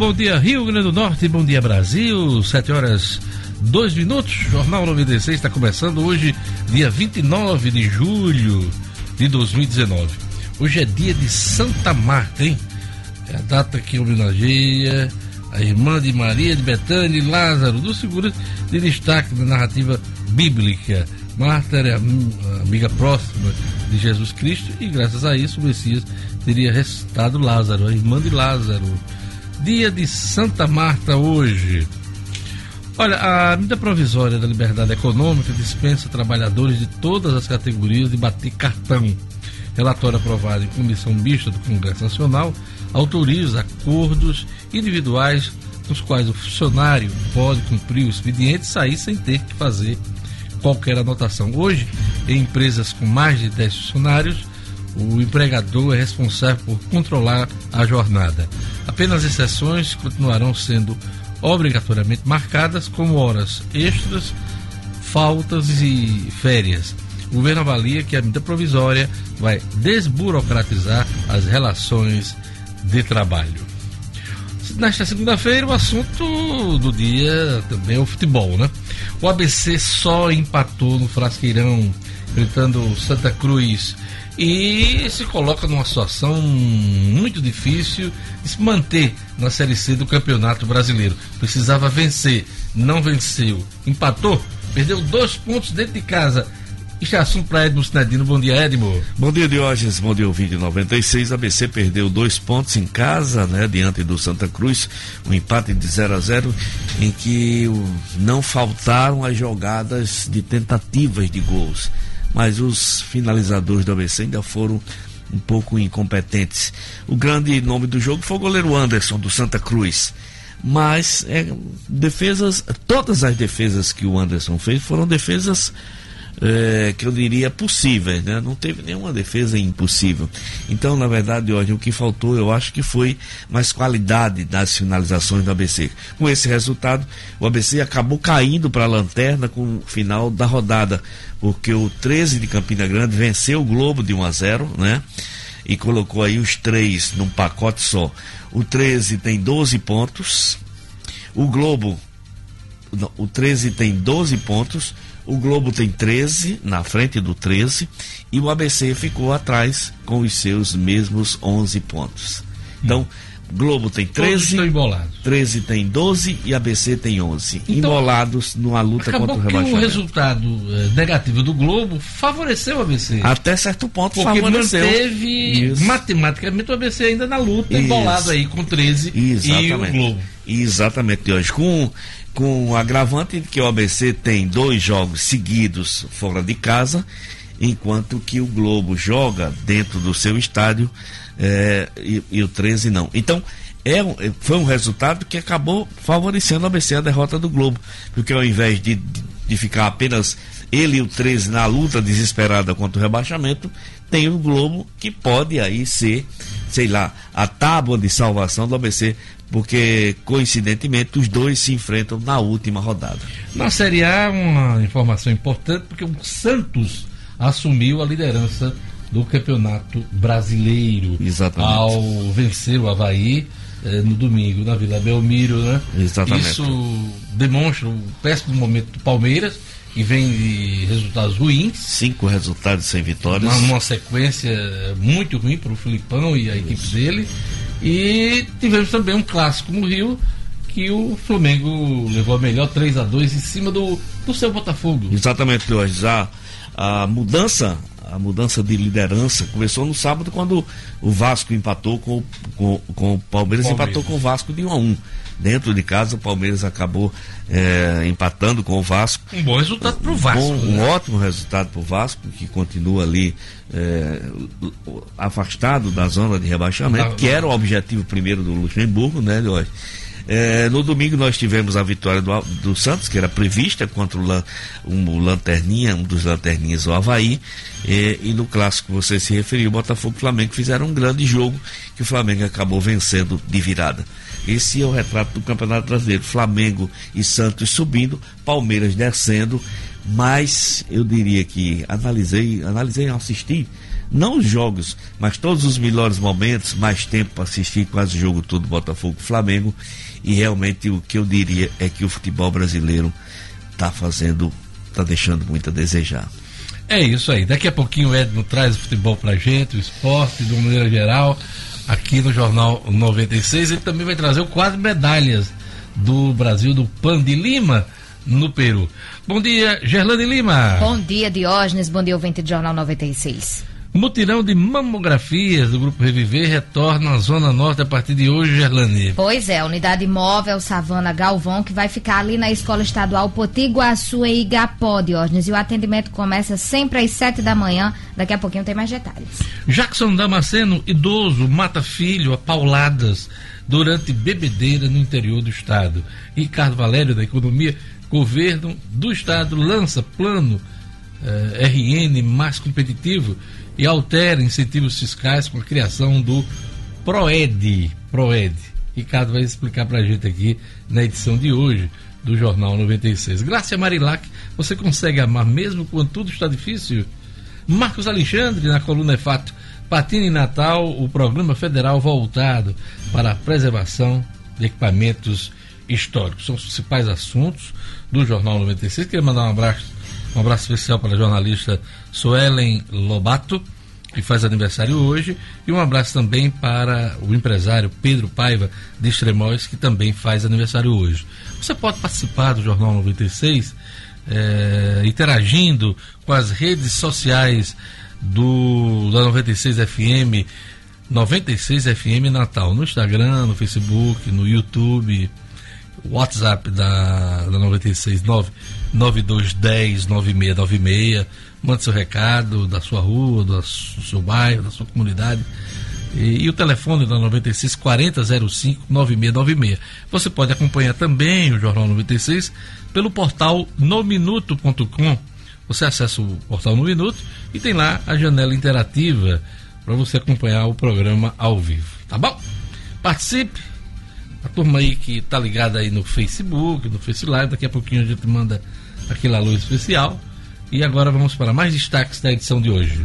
Bom dia, Rio Grande do Norte. Bom dia, Brasil. Sete horas, dois minutos. Jornal 96 está começando hoje, dia 29 de julho de 2019. Hoje é dia de Santa Marta, hein? É a data que homenageia a irmã de Maria de Betânia e Lázaro, dos figuras de destaque da narrativa bíblica. Marta era amiga próxima de Jesus Cristo e, graças a isso, o Messias teria ressuscitado Lázaro, a irmã de Lázaro. Dia de Santa Marta hoje. Olha, a medida provisória da liberdade econômica dispensa trabalhadores de todas as categorias de bater cartão. Relatório aprovado em comissão mista do Congresso Nacional autoriza acordos individuais nos quais o funcionário pode cumprir o expediente e sair sem ter que fazer qualquer anotação. Hoje, em empresas com mais de 10 funcionários, o empregador é responsável por controlar a jornada. Apenas exceções continuarão sendo obrigatoriamente marcadas, como horas extras, faltas e férias. O governo avalia que a medida provisória vai desburocratizar as relações de trabalho. Nesta segunda-feira, o assunto do dia também é o futebol, né? O ABC só empatou no Frasqueirão, enfrentando Santa Cruz e se coloca numa situação muito difícil de se manter na Série C do Campeonato Brasileiro. Precisava vencer, não venceu, empatou, perdeu dois pontos dentro de casa isso é assunto para Edmo Sinedino. Bom dia, Edmo. Bom dia, Diógenes. Bom dia, ouvinte 96. A ABC perdeu dois pontos em casa, né, diante do Santa Cruz. Um empate de 0 a 0 em que não faltaram as jogadas de tentativas de gols. Mas os finalizadores do ABC ainda foram um pouco incompetentes. O grande nome do jogo foi o goleiro Anderson, do Santa Cruz mas é, defesas, todas as defesas que o Anderson fez foram defesas é, que eu diria possíveis, né? Não teve nenhuma defesa impossível. Então, na verdade, hoje o que faltou, eu acho que foi mais qualidade das finalizações do ABC. Com esse resultado, o ABC acabou caindo para a lanterna com o final da rodada, porque o 13 de Campina Grande venceu o Globo de 1 a 0, né? E colocou aí os três num pacote só. O 13 tem 12 pontos. O Globo, o 13 tem 12 pontos o Globo tem 13, na frente do 13, e o ABC ficou atrás com os seus mesmos 11 pontos. Então, Globo tem 13, 13 tem 12 e ABC tem 11. Então, embolados numa luta contra o rebaixamento. o resultado eh, negativo do Globo favoreceu o ABC. Até certo ponto Porque favoreceu. manteve Isso. matematicamente o ABC ainda na luta, Isso. embolado aí com 13 Exatamente. e o Globo. Exatamente, hoje com com o agravante de que o ABC tem dois jogos seguidos fora de casa, enquanto que o Globo joga dentro do seu estádio é, e, e, o 13 não. Então, é, foi um resultado que acabou favorecendo o ABC a derrota do Globo, porque ao invés de, de, de ficar apenas ele e o 13 na luta desesperada contra o rebaixamento, tem o Globo que pode aí ser, sei lá, a tábua de salvação do ABC porque coincidentemente os dois se enfrentam na última rodada. Na Série A, uma informação importante, porque o Santos assumiu a liderança do Campeonato Brasileiro Exatamente. ao vencer o Havaí eh, no domingo na Vila Belmiro, né? Exatamente. Isso demonstra o péssimo momento do Palmeiras que vem de resultados ruins. Cinco resultados sem vitórias. Uma, uma sequência muito ruim para o Filipão e a Isso. equipe dele. E tivemos também um clássico no Rio que o Flamengo levou a melhor 3 a 2 em cima do, do seu Botafogo. Exatamente, Jorge. A, a mudança a mudança de liderança começou no sábado quando o Vasco empatou com, com, com o Palmeiras, Palmeiras, empatou com o Vasco de 1 a 1 dentro de casa o Palmeiras acabou é, empatando com o Vasco. Um bom resultado para o Vasco um, né? um ótimo resultado para o Vasco que continua ali é, afastado da zona de rebaixamento que era o objetivo primeiro do Luxemburgo né hoje é, no domingo nós tivemos a vitória do, do Santos, que era prevista contra o, um, Lanterninha, um dos Lanterninhas, o Havaí. É, e no clássico você se referiu, Botafogo e Flamengo fizeram um grande jogo que o Flamengo acabou vencendo de virada. Esse é o retrato do Campeonato Brasileiro. Flamengo e Santos subindo, Palmeiras descendo, mas eu diria que analisei, analisei, assisti não os jogos, mas todos os melhores momentos, mais tempo para assistir quase o jogo todo Botafogo Flamengo. E realmente o que eu diria é que o futebol brasileiro está fazendo, está deixando muito a desejar. É isso aí. Daqui a pouquinho o Edmo traz o futebol pra gente, o esporte, de uma maneira geral, aqui no Jornal 96. Ele também vai trazer o quadro medalhas do Brasil do Pan de Lima no Peru. Bom dia, Gerlane Lima. Bom dia, Diógenes. Bom dia, ouvinte do Jornal 96. Mutirão de mamografias do Grupo Reviver retorna à Zona Norte a partir de hoje, Gerlane. Pois é, a unidade móvel Savana Galvão, que vai ficar ali na Escola Estadual Potiguaçu, em Igapó, Diógenes. E o atendimento começa sempre às sete da manhã. Daqui a pouquinho tem mais detalhes. Jackson Damasceno, idoso, mata filho a pauladas durante bebedeira no interior do estado. Ricardo Valério, da Economia, governo do estado lança plano eh, RN mais competitivo e altera incentivos fiscais com a criação do PROED. PROED. Ricardo vai explicar para a gente aqui na edição de hoje do Jornal 96. Graça Marilac, você consegue amar mesmo quando tudo está difícil? Marcos Alexandre, na coluna é fato. Patina em Natal, o programa federal voltado para a preservação de equipamentos históricos. São os principais assuntos do Jornal 96. Queria mandar um abraço, um abraço especial para a jornalista Suelen Lobato, que faz aniversário hoje, e um abraço também para o empresário Pedro Paiva de Extremóis, que também faz aniversário hoje. Você pode participar do Jornal 96 é, interagindo com as redes sociais do da 96 FM 96 FM Natal no Instagram, no Facebook, no YouTube, WhatsApp da, da 96 9210 9696. Mande seu recado da sua rua, do seu bairro, da sua comunidade. E, e, o telefone da 96 4005 9696. Você pode acompanhar também o Jornal 96 pelo portal nominuto.com. Você acessa o portal No Minuto e tem lá a janela interativa para você acompanhar o programa ao vivo. Tá bom? Participe, a turma aí que tá ligada aí no Facebook, no Face Live, daqui a pouquinho a gente manda aquele alô especial. E agora vamos para mais destaques da edição de hoje.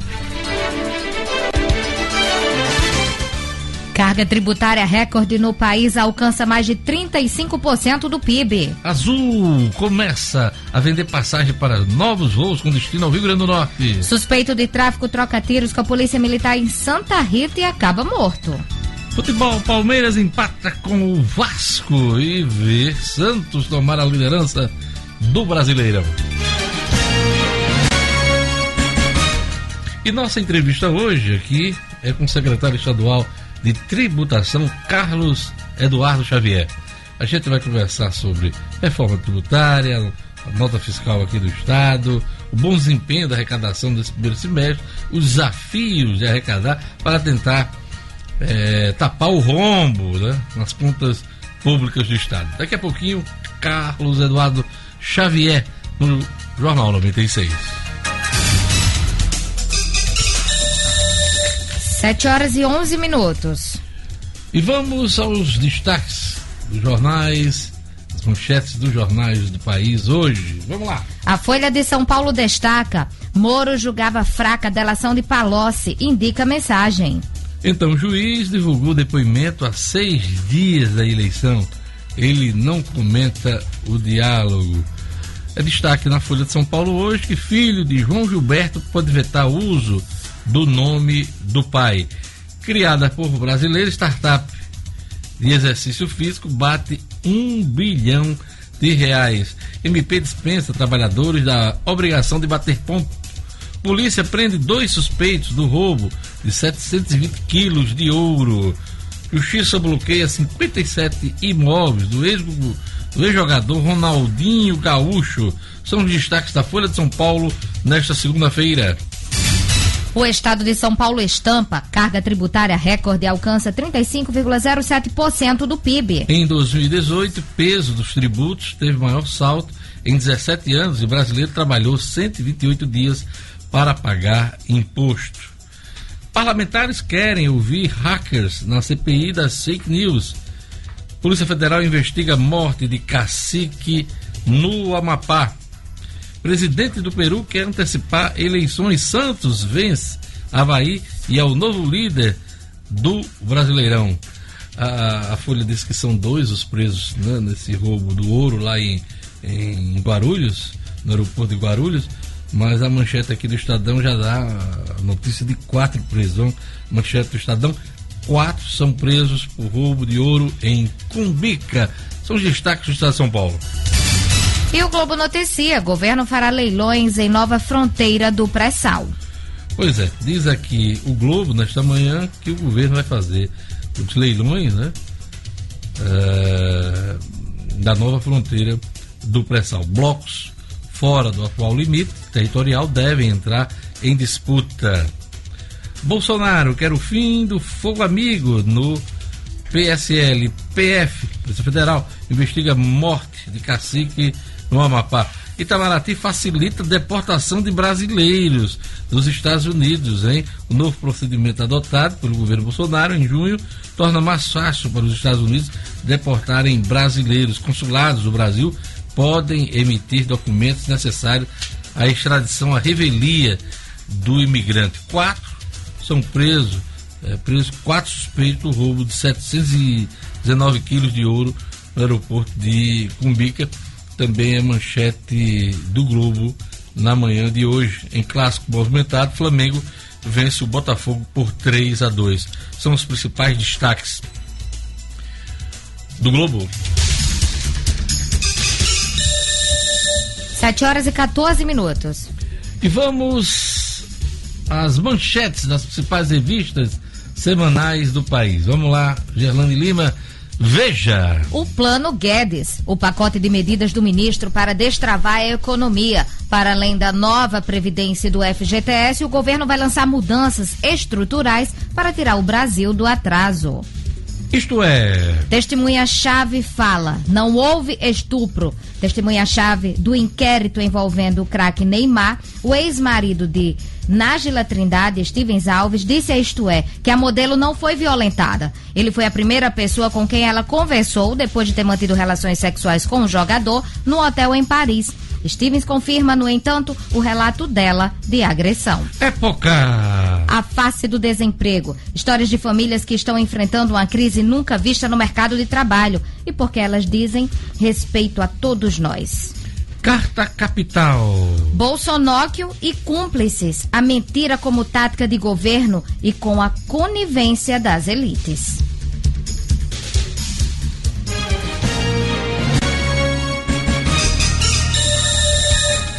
Carga tributária recorde no país alcança mais de 35% do PIB. Azul começa a vender passagem para novos voos com destino ao Rio Grande do Norte. Suspeito de tráfico troca tiros com a Polícia Militar em Santa Rita e acaba morto. Futebol, Palmeiras empata com o Vasco e vê Santos tomar a liderança do Brasileirão. E nossa entrevista hoje aqui é com o secretário estadual de Tributação, Carlos Eduardo Xavier. A gente vai conversar sobre reforma tributária, a nota fiscal aqui do Estado, o bom desempenho da arrecadação desse primeiro semestre, os desafios de arrecadar para tentar é, tapar o rombo né, nas contas públicas do Estado. Daqui a pouquinho, Carlos Eduardo Xavier, no Jornal 96. 7 horas e 11 minutos. E vamos aos destaques dos jornais, as manchetes dos jornais do país hoje. Vamos lá. A Folha de São Paulo destaca: Moro julgava fraca delação de Palocci, indica mensagem. Então, o juiz divulgou depoimento há seis dias da eleição. Ele não comenta o diálogo. É destaque na Folha de São Paulo hoje que filho de João Gilberto pode vetar o uso do nome do pai. Criada por brasileiro, startup de exercício físico bate um bilhão de reais. MP dispensa trabalhadores da obrigação de bater ponto. Polícia prende dois suspeitos do roubo de 720 quilos de ouro. Justiça bloqueia 57 imóveis do ex-jogador ex Ronaldinho Gaúcho. São os destaques da Folha de São Paulo nesta segunda-feira. O estado de São Paulo estampa carga tributária recorde alcança 35,07% do PIB. Em 2018, peso dos tributos teve maior salto em 17 anos e o brasileiro trabalhou 128 dias para pagar imposto. Parlamentares querem ouvir hackers na CPI das fake news. Polícia Federal investiga a morte de cacique no Amapá. Presidente do Peru quer antecipar eleições. Santos vence Havaí e é o novo líder do Brasileirão. A, a Folha diz que são dois os presos né, nesse roubo do ouro lá em, em Guarulhos, no aeroporto de Guarulhos, mas a manchete aqui do Estadão já dá notícia de quatro presos. Manchete do Estadão, quatro são presos por roubo de ouro em Cumbica. São os destaques do Estado de São Paulo. E o Globo noticia: governo fará leilões em nova fronteira do pré-sal. Pois é, diz aqui o Globo nesta manhã que o governo vai fazer os leilões, né? É, da nova fronteira do pré-sal. Blocos fora do atual limite territorial devem entrar em disputa. Bolsonaro quer o fim do fogo amigo no PSL. PF, Polícia Federal, investiga morte de cacique no Amapá. Itamaraty facilita a deportação de brasileiros dos Estados Unidos, hein? O novo procedimento adotado pelo governo Bolsonaro em junho torna mais fácil para os Estados Unidos deportarem brasileiros. Consulados do Brasil podem emitir documentos necessários à extradição, à revelia do imigrante. Quatro são presos, é, presos quatro suspeitos do roubo de 719 quilos de ouro no aeroporto de Cumbica também é manchete do Globo na manhã de hoje. Em clássico movimentado, Flamengo vence o Botafogo por 3 a 2. São os principais destaques do Globo. 7 horas e 14 minutos. E vamos às manchetes das principais revistas semanais do país. Vamos lá, Gerlane Lima Veja. O Plano Guedes, o pacote de medidas do ministro para destravar a economia. Para além da nova previdência do FGTS, o governo vai lançar mudanças estruturais para tirar o Brasil do atraso. Isto é. Testemunha-chave fala: não houve estupro. Testemunha-chave do inquérito envolvendo o craque Neymar, o ex-marido de Nájila Trindade Stevens Alves, disse a Isto É que a modelo não foi violentada. Ele foi a primeira pessoa com quem ela conversou depois de ter mantido relações sexuais com o jogador no hotel em Paris. Stevens confirma, no entanto, o relato dela de agressão. Época! A face do desemprego. Histórias de famílias que estão enfrentando uma crise nunca vista no mercado de trabalho. E porque elas dizem respeito a todos nós. Carta Capital. Bolsonóquio e cúmplices. A mentira como tática de governo e com a conivência das elites.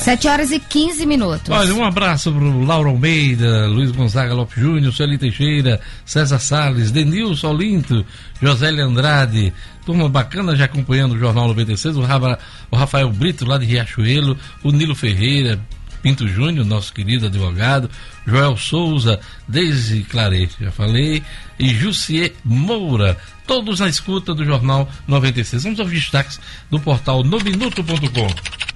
Sete horas e 15 minutos. Olha, um abraço para o Lauro Almeida, Luiz Gonzaga Lopes Júnior, Sueli Teixeira, César Salles, Denilson Olinto, Josélia Andrade, turma bacana já acompanhando o Jornal 96, o, Rafa, o Rafael Brito lá de Riachuelo, o Nilo Ferreira, Pinto Júnior, nosso querido advogado, Joel Souza, Deise Clarete, já falei, e Jussier Moura, todos na escuta do Jornal 96. Vamos aos destaques do portal nominuto.com.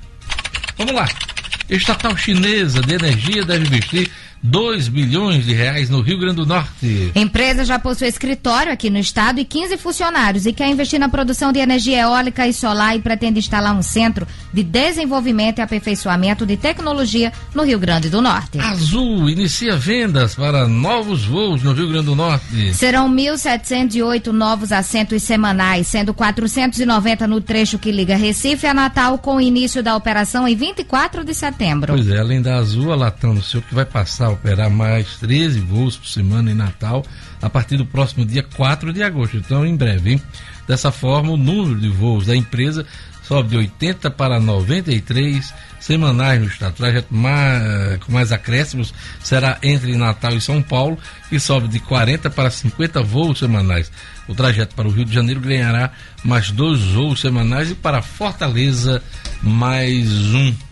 Vamos lá. Estatal chinesa de energia deve investir 2 bilhões de reais no Rio Grande do Norte. Empresa já possui escritório aqui no estado e 15 funcionários e quer investir na produção de energia eólica e solar e pretende instalar um centro de desenvolvimento e aperfeiçoamento de tecnologia no Rio Grande do Norte. Azul inicia vendas para novos voos no Rio Grande do Norte. Serão 1.708 novos assentos semanais, sendo 490 no trecho que liga Recife a Natal, com o início da operação em 24 de setembro. Pois é, além da Azul, a Latam no seu que vai passar a operar mais 13 voos por semana em Natal a partir do próximo dia 4 de agosto. Então, em breve, hein? Dessa forma, o número de voos da empresa sobe de 80 para 93 semanais no estado. Trajeto mais, com mais acréscimos será entre Natal e São Paulo, que sobe de 40 para 50 voos semanais. O trajeto para o Rio de Janeiro ganhará mais dois voos semanais e para Fortaleza mais um.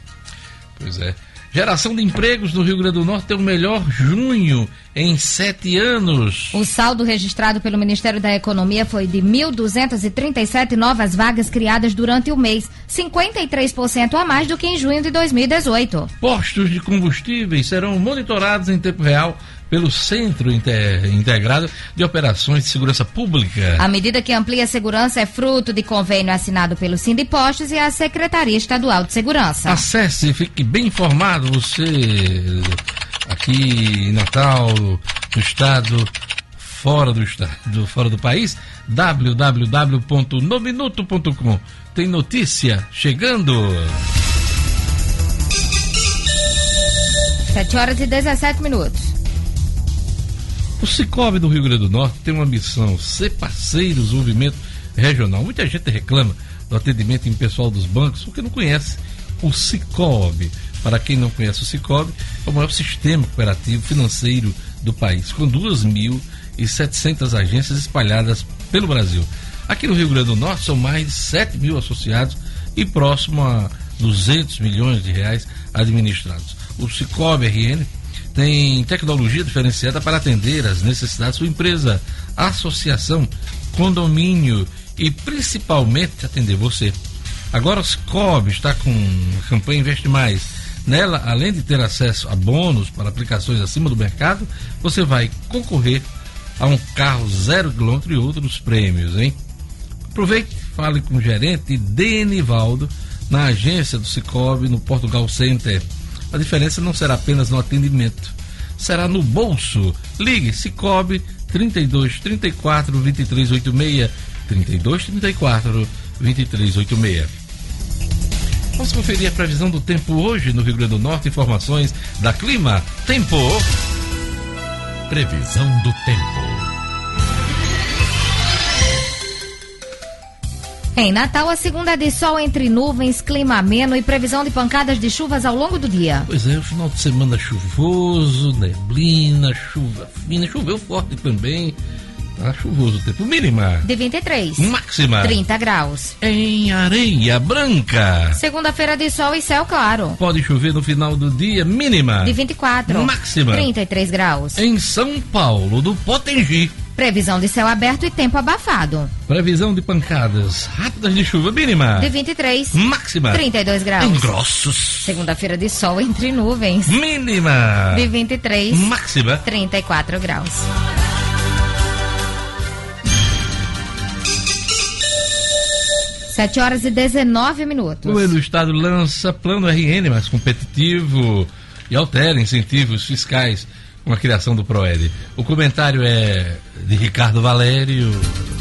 Pois é. Geração de empregos no Rio Grande do Norte tem o melhor junho em sete anos. O saldo registrado pelo Ministério da Economia foi de 1.237 novas vagas criadas durante o mês, 53% a mais do que em junho de 2018. Postos de combustíveis serão monitorados em tempo real pelo Centro Integrado de Operações de Segurança Pública. A medida que amplia a segurança é fruto de convênio assinado pelo Sindipostos e a Secretaria Estadual de Segurança. Acesse e fique bem informado, você aqui em Natal, no estado, fora do estado, fora do país, www.nominuto.com. Tem notícia chegando. 7 horas e 17 minutos. O Cicobi do Rio Grande do Norte tem uma missão, ser parceiro do desenvolvimento regional. Muita gente reclama do atendimento em pessoal dos bancos porque não conhece o Cicobi. Para quem não conhece o Cicobi, é o maior sistema cooperativo financeiro do país, com 2.700 agências espalhadas pelo Brasil. Aqui no Rio Grande do Norte são mais de 7 mil associados e próximo a 200 milhões de reais administrados. O Cicobi RN tem tecnologia diferenciada para atender às necessidades da sua empresa, associação, condomínio e principalmente atender você. Agora o Cicobi está com a campanha Investe Mais. Nela, além de ter acesso a bônus para aplicações acima do mercado, você vai concorrer a um carro zero quilômetro e outros prêmios, hein? Aproveite, fale com o gerente Denivaldo na agência do Cicobi no Portugal Center a diferença não será apenas no atendimento, será no bolso. Ligue Cicobi 32 34 23 86 32 34 23 86. Vamos conferir a previsão do tempo hoje no Rio Grande do Norte. Informações da Clima Tempo. Previsão do tempo. Em Natal, a segunda de sol entre nuvens, clima ameno e previsão de pancadas de chuvas ao longo do dia. Pois é, o final de semana chuvoso, neblina, chuva fina, choveu forte também. Tá chuvoso o tempo. Mínima. De 23. Máxima. 30 graus. Em Areia Branca. Segunda-feira de sol e céu claro. Pode chover no final do dia. Mínima. De 24. Máxima. 33 graus. Em São Paulo, do Potengi. Previsão de céu aberto e tempo abafado. Previsão de pancadas rápidas de chuva mínima. De 23. Máxima. 32 graus. Em Grossos. Segunda-feira de sol entre nuvens. Mínima. De 23. Máxima. 34 graus. Sete horas e 19 minutos. O governo do estado lança plano RN mais competitivo e altera incentivos fiscais com a criação do PROED. O comentário é de Ricardo Valério.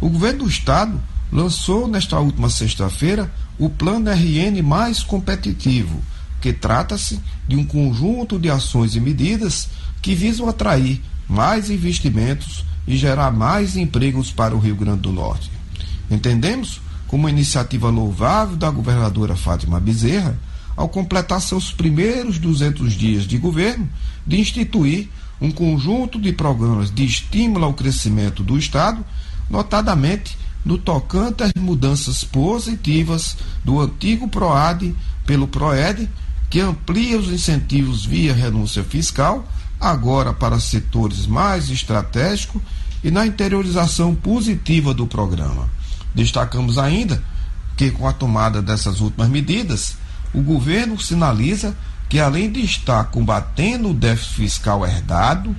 O governo do estado lançou nesta última sexta-feira o Plano RN mais competitivo, que trata-se de um conjunto de ações e medidas que visam atrair mais investimentos e gerar mais empregos para o Rio Grande do Norte. Entendemos como uma iniciativa louvável da governadora Fátima Bezerra ao completar seus primeiros 200 dias de governo de instituir um conjunto de programas de estímulo ao crescimento do Estado notadamente no tocante às mudanças positivas do antigo PROAD pelo PROED, que amplia os incentivos via renúncia fiscal, agora para setores mais estratégicos e na interiorização positiva do programa. Destacamos ainda que, com a tomada dessas últimas medidas, o governo sinaliza que, além de estar combatendo o déficit fiscal herdado,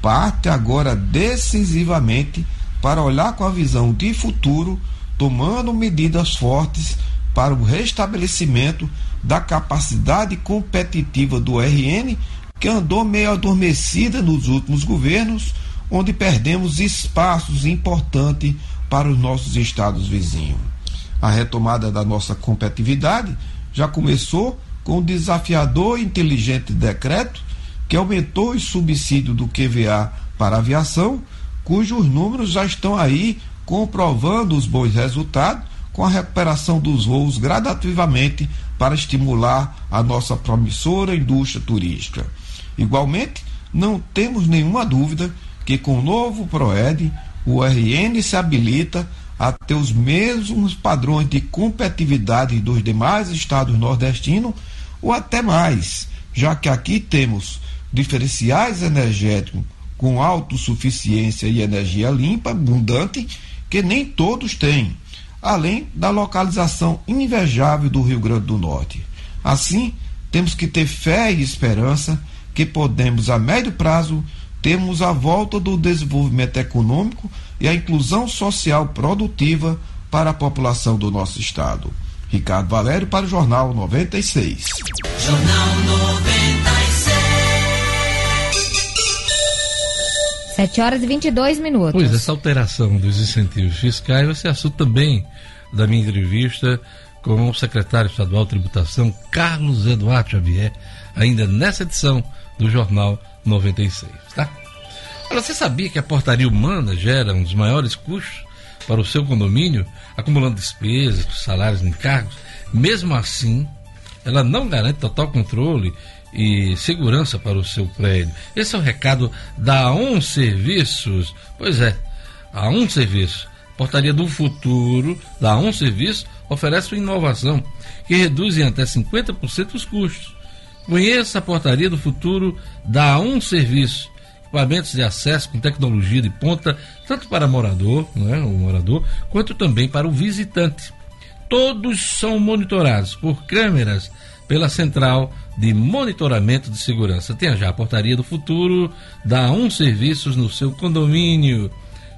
parte agora decisivamente para olhar com a visão de futuro, tomando medidas fortes para o restabelecimento da capacidade competitiva do RN, que andou meio adormecida nos últimos governos, onde perdemos espaços importantes para os nossos estados vizinhos. A retomada da nossa competitividade já começou com o desafiador e inteligente decreto que aumentou o subsídio do QVA para a aviação cujos números já estão aí comprovando os bons resultados com a recuperação dos voos gradativamente para estimular a nossa promissora indústria turística. Igualmente, não temos nenhuma dúvida que com o novo PROED, o RN se habilita a ter os mesmos padrões de competitividade dos demais estados nordestinos ou até mais, já que aqui temos diferenciais energéticos com autossuficiência e energia limpa, abundante, que nem todos têm, além da localização invejável do Rio Grande do Norte. Assim, temos que ter fé e esperança que podemos, a médio prazo, termos a volta do desenvolvimento econômico e a inclusão social produtiva para a população do nosso estado. Ricardo Valério para o Jornal 96. Jornal 96. 7 horas e 22 minutos. Pois, essa alteração dos incentivos fiscais vai ser assunto também da minha entrevista com o secretário estadual de tributação, Carlos Eduardo Xavier, ainda nessa edição do Jornal 96, tá? Olha, você sabia que a portaria humana gera um dos maiores custos para o seu condomínio, acumulando despesas, salários e encargos, mesmo assim, ela não garante total controle e segurança para o seu prédio. Esse é o recado da Um Serviços. Pois é, a Um Serviço, portaria do futuro da Um Serviço, oferece uma inovação que reduz em até 50% os custos. Conheça a portaria do futuro da Um Serviço equipamentos de acesso com tecnologia de ponta, tanto para morador, né, o morador, quanto também para o visitante. Todos são monitorados por câmeras pela Central de Monitoramento de Segurança. Tenha já a portaria do futuro, dá um serviços no seu condomínio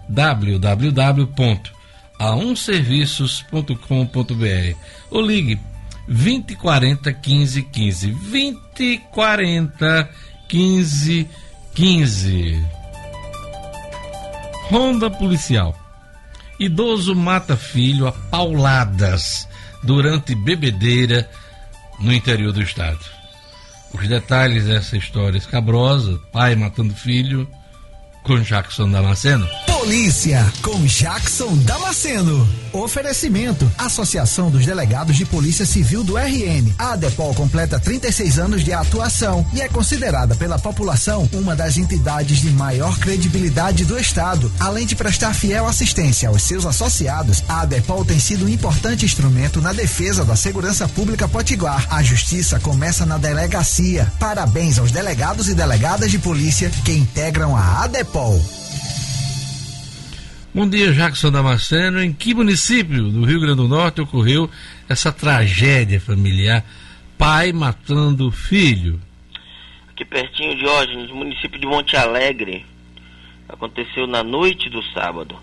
www.aumserviços.com.br ou ligue 2040 1515 2040 15 15. Ronda policial. Idoso mata filho a pauladas durante bebedeira no interior do estado. Os detalhes dessa história escabrosa, pai matando filho, com Jackson Damasceno. Polícia com Jackson Damasceno. Oferecimento: Associação dos Delegados de Polícia Civil do RN. A ADEPOL completa 36 anos de atuação e é considerada pela população uma das entidades de maior credibilidade do Estado. Além de prestar fiel assistência aos seus associados, a ADEPOL tem sido um importante instrumento na defesa da segurança pública potiguar. A justiça começa na delegacia. Parabéns aos delegados e delegadas de polícia que integram a ADEPOL. Bom dia, Jackson Damasceno. Em que município do Rio Grande do Norte ocorreu essa tragédia familiar? Pai matando filho. Aqui pertinho de Diógenes, município de Monte Alegre. Aconteceu na noite do sábado.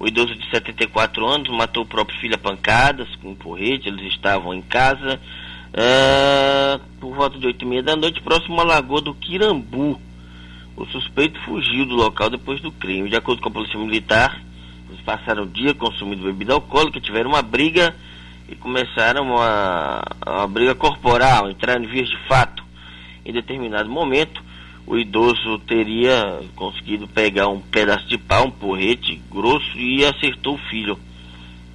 O idoso de 74 anos matou o próprio filho a pancadas com um porrete. Eles estavam em casa uh, por volta de 8 e meia da noite, próximo à lagoa do Quirambu. O suspeito fugiu do local depois do crime. De acordo com a Polícia Militar, passaram o dia consumindo bebida alcoólica, tiveram uma briga e começaram uma, uma briga corporal, entraram em vias de fato. Em determinado momento, o idoso teria conseguido pegar um pedaço de pau, um porrete grosso e acertou o filho.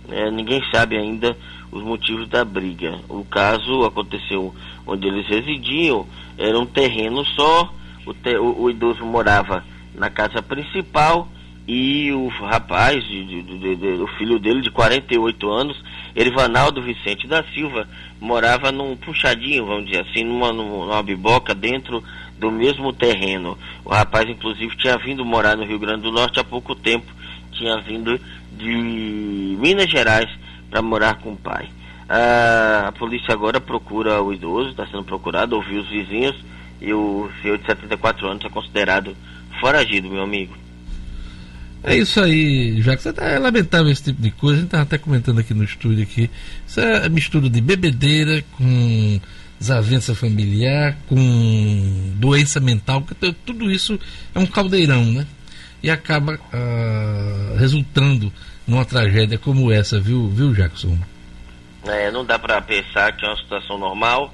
É, ninguém sabe ainda os motivos da briga. O caso aconteceu onde eles residiam, era um terreno só, o, te, o, o idoso morava na casa principal e o rapaz, de, de, de, o filho dele de 48 anos, Erivanaldo Vicente da Silva, morava num puxadinho, vamos dizer assim, numa, numa biboca dentro do mesmo terreno. O rapaz, inclusive, tinha vindo morar no Rio Grande do Norte há pouco tempo, tinha vindo de Minas Gerais para morar com o pai. Ah, a polícia agora procura o idoso, está sendo procurado, ouviu os vizinhos e o senhor de 74 anos é considerado foragido, meu amigo. É isso aí, Jacques. É lamentável esse tipo de coisa. A gente estava até comentando aqui no estúdio aqui. Isso é mistura de bebedeira com desavença familiar, com doença mental. Tudo isso é um caldeirão, né? E acaba ah, resultando numa tragédia como essa, viu, viu Jackson? É, não dá para pensar que é uma situação normal.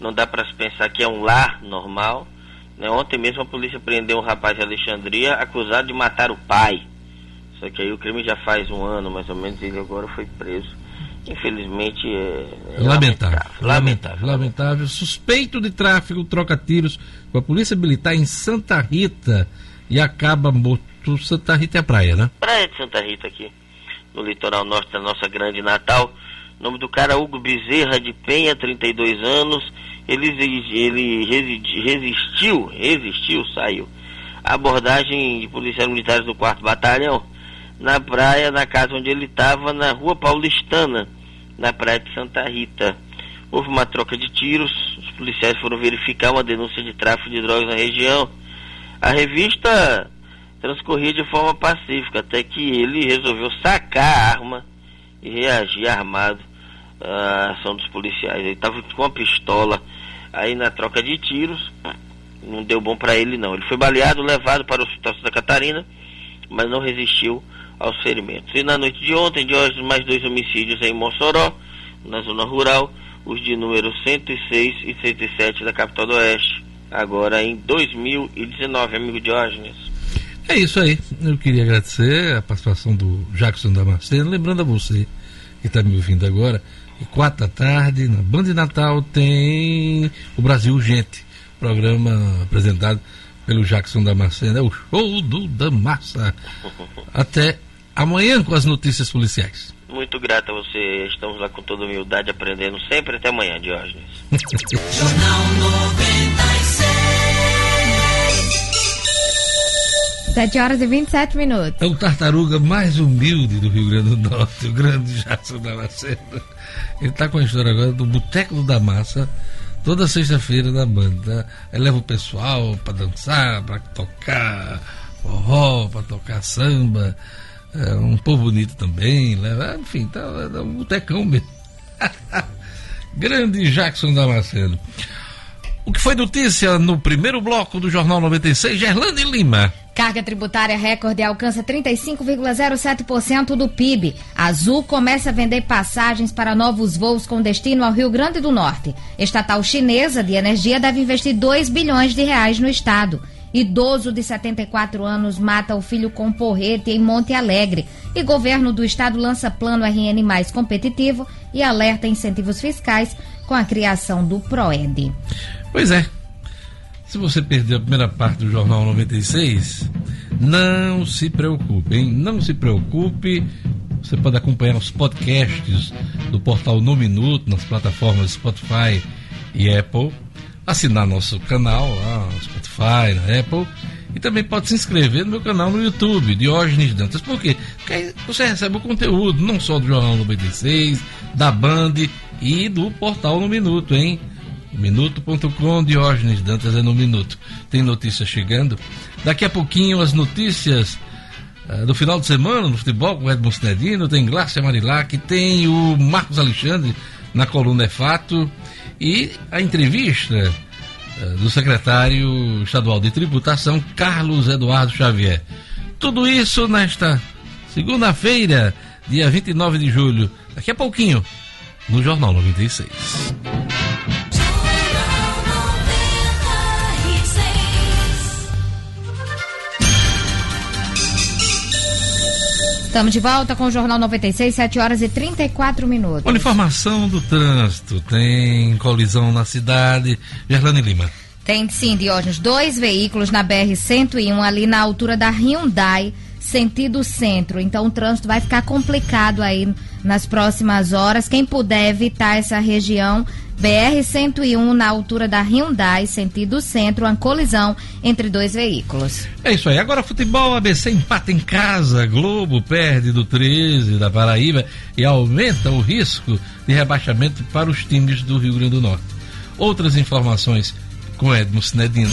Não dá para pensar que é um lar normal? Ontem mesmo a polícia prendeu um rapaz de Alexandria acusado de matar o pai. Só que aí o crime já faz um ano, mais ou menos, e ele agora foi preso. Infelizmente é, é lamentável, lamentável, lamentável. Lamentável. Suspeito de tráfico troca tiros com a polícia militar em Santa Rita e acaba morto. Santa Rita é a praia, né? Praia de Santa Rita aqui, no litoral norte da nossa grande Natal. O nome do cara Hugo Bezerra de Penha, 32 anos ele, ele resistiu, resistiu, saiu. Abordagem de policiais militares do 4 Batalhão na praia, na casa onde ele estava, na rua Paulistana, na praia de Santa Rita. Houve uma troca de tiros, os policiais foram verificar uma denúncia de tráfico de drogas na região. A revista transcorria de forma pacífica, até que ele resolveu sacar a arma e reagir armado à ação dos policiais. Ele estava com uma pistola aí na troca de tiros, não deu bom para ele não. Ele foi baleado, levado para o Hospital Santa Catarina, mas não resistiu aos ferimentos. E na noite de ontem, de hoje, mais dois homicídios em Mossoró, na zona rural, os de número 106 e 107 da capital do Oeste, agora em 2019, amigo Diógenes. É isso aí. Eu queria agradecer a participação do Jackson Damasceno. Lembrando a você que está me ouvindo agora, quatro da tarde, na Band de Natal, tem o Brasil Urgente, programa apresentado pelo Jackson Damasceno. É o show do Damassa. Até amanhã com as notícias policiais. Muito grato a você. Estamos lá com toda humildade, aprendendo sempre. Até amanhã, Diógenes. Jornal 96. 7 horas e 27 minutos. É o tartaruga mais humilde do Rio Grande do Norte, o grande Jackson Damasceno. Ele está com a história agora do Boteco do Damassa, toda sexta-feira na banda. Aí leva o pessoal para dançar, para tocar forró, para tocar samba. É um povo bonito também, leva, enfim, tá, é um botecão mesmo. grande Jackson Damasceno. O que foi notícia no primeiro bloco do Jornal 96, Gerlane Lima. Carga tributária recorde alcança 35,07% do PIB. Azul começa a vender passagens para novos voos com destino ao Rio Grande do Norte. Estatal chinesa de energia deve investir 2 bilhões de reais no estado. Idoso de 74 anos mata o filho com porrete em Monte Alegre. E governo do estado lança plano RN mais competitivo e alerta incentivos fiscais com a criação do PROED. Pois é. Se você perdeu a primeira parte do Jornal 96, não se preocupe, hein? Não se preocupe. Você pode acompanhar os podcasts do portal No Minuto, nas plataformas Spotify e Apple. Assinar nosso canal lá no Spotify, na Apple. E também pode se inscrever no meu canal no YouTube, Diógenes Dantas. Por quê? Porque aí você recebe o conteúdo, não só do Jornal 96, da Band e do portal No Minuto, hein? Minuto.com, Diógenes Dantas é no Minuto. Tem notícias chegando. Daqui a pouquinho as notícias uh, do final de semana no futebol com o Edmo Cinedino, tem Glácia Marilac, tem o Marcos Alexandre na coluna É Fato e a entrevista uh, do secretário estadual de tributação, Carlos Eduardo Xavier. Tudo isso nesta segunda-feira, dia 29 de julho, daqui a pouquinho, no Jornal 96. Estamos de volta com o Jornal 96, 7 horas e 34 minutos. Olha, informação do trânsito. Tem colisão na cidade. Gerlane Lima. Tem sim, Diógenes. Dois veículos na BR-101, ali na altura da Hyundai, sentido centro. Então o trânsito vai ficar complicado aí nas próximas horas. Quem puder evitar essa região, BR-101 na altura da Hyundai, sentido centro, uma colisão entre dois veículos. É isso aí. Agora futebol, ABC empata em casa, Globo perde do 13 da Paraíba e aumenta o risco de rebaixamento para os times do Rio Grande do Norte. Outras informações com Edmo Cinedino.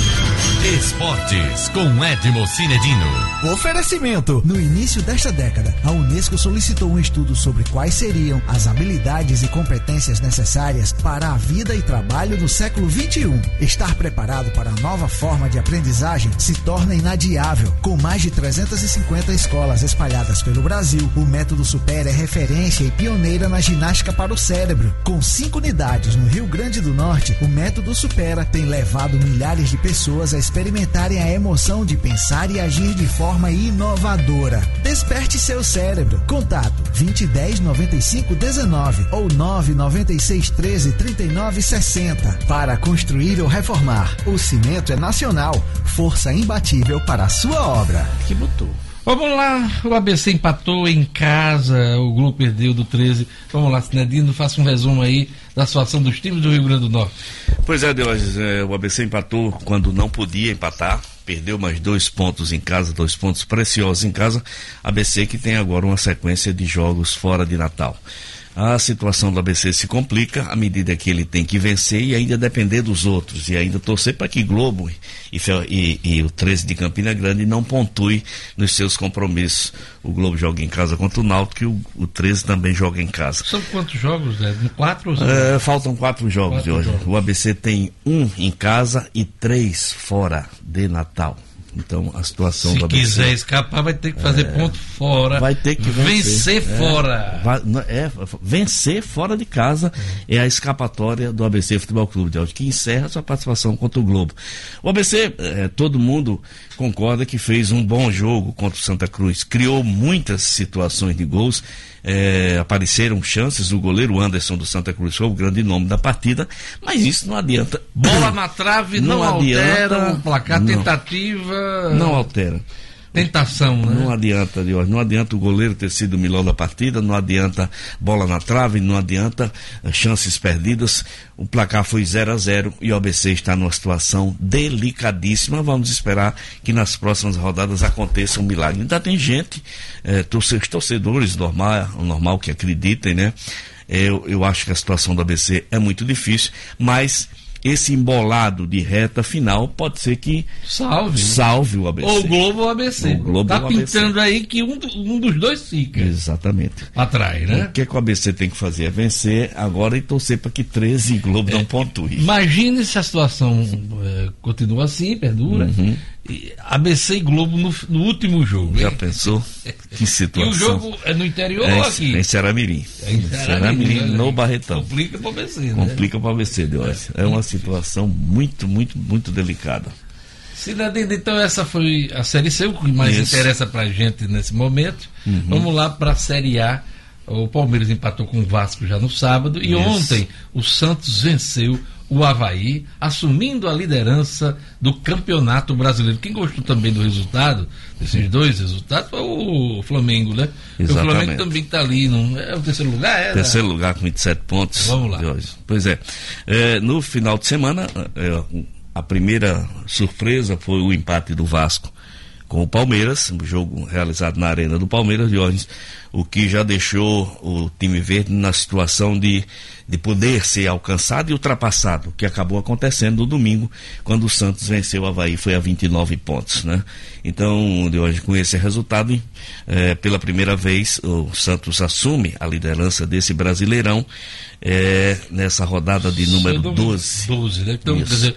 Esportes com Edmo Cinedino. Oferecimento. No início desta década, a Unesco solicitou um estudo sobre quais seriam as habilidades e competências necessárias para a vida e trabalho no século 21. Estar preparado para a nova forma de aprendizagem se torna inadiável. Com mais de 350 escolas espalhadas pelo Brasil, o método Super é referência e pioneira na ginástica para o cérebro. Com cinco unidades no Rio Grande do Norte, o método Supera tem levado milhares de pessoas a experimentarem a emoção de pensar e agir de forma inovadora. Desperte seu cérebro. Contato 2010 95 19 ou 996 13 39 60 para construir ou reformar. O cimento é nacional, força imbatível para a sua obra. Que botou. Vamos lá, o ABC empatou em casa, o Globo perdeu do 13. Vamos lá, Sinedino, faça um resumo aí da situação dos times do Rio Grande do Norte. Pois é, Deus, é, o ABC empatou quando não podia empatar, perdeu mais dois pontos em casa, dois pontos preciosos em casa. ABC que tem agora uma sequência de jogos fora de Natal a situação do ABC se complica à medida que ele tem que vencer e ainda depender dos outros. E ainda torcer para que Globo e, e, e, o 13 de Campina Grande não pontue nos seus compromissos. O Globo joga em casa contra o Náutico e o, o 13 também joga em casa. São quantos jogos, né? Quatro ou é, Faltam quatro jogos quatro de hoje. Jogos. O ABC tem um em casa e três fora de Natal. Então a situação Se quiser escapar, vai ter que fazer é, ponto fora. Vai ter que vencer, vencer fora. Vai, é, vencer fora de casa é. é. a escapatória do ABC Futebol Clube de Alto, que encerra sua participação contra o Globo. O ABC, é, todo mundo concorda que fez um bom jogo contra o Santa Cruz, criou muitas situações de gols é, apareceram chances, o goleiro Anderson do Santa Cruz foi o grande nome da partida, mas isso não adianta. Bola na trave não, não adianta, altera o placar, não, tentativa. Não altera tentação, né? Não adianta, Deus, não adianta o goleiro ter sido o melhor da partida, não adianta bola na trave, não adianta uh, chances perdidas. O placar foi 0 a 0 e o ABC está numa situação delicadíssima. Vamos esperar que nas próximas rodadas aconteça um milagre. Ainda tem gente, eh, torcedores normal, normal que acreditem, né? Eu, eu acho que a situação do ABC é muito difícil, mas esse embolado de reta final pode ser que salve, salve o ABC. Ou o Globo ou o ABC. O Globo tá pintando ABC. aí que um, um dos dois fica. Exatamente. Atrás, né? O que, é que o ABC tem que fazer? É vencer agora e torcer para que 13 e Globo é, não pontuem. Imagine se a situação é, continua assim, perdura. Uhum. ABC e Globo no, no último jogo. Já pensou? Que situação. E o jogo é no interior é, ou aqui? É em Ceramirim. É em Ceramirim, né? no Barretão. Complica para ABC, né? Complica para o ABC, Deus. É uma situação muito, muito, muito delicada. Cidadino, então essa foi a Série C, o que mais Isso. interessa para a gente nesse momento. Uhum. Vamos lá para a Série A. O Palmeiras empatou com o Vasco já no sábado e Isso. ontem o Santos venceu o Havaí, assumindo a liderança do Campeonato Brasileiro. Quem gostou também do resultado, desses dois resultados, foi o Flamengo, né? Exatamente. O Flamengo também está ali, não é o terceiro lugar? É, terceiro lugar com 27 pontos. Vamos lá. Pois é. é. No final de semana, é, a primeira surpresa foi o empate do Vasco com o Palmeiras, um jogo realizado na Arena do Palmeiras, Jorge, o que já deixou o time verde na situação de, de poder ser alcançado e ultrapassado, o que acabou acontecendo no domingo, quando o Santos venceu o Havaí, foi a 29 pontos, né? Então, de hoje, com esse resultado, é, pela primeira vez, o Santos assume a liderança desse Brasileirão é, nessa rodada de número 12. 12, né? Então, Isso. quer dizer,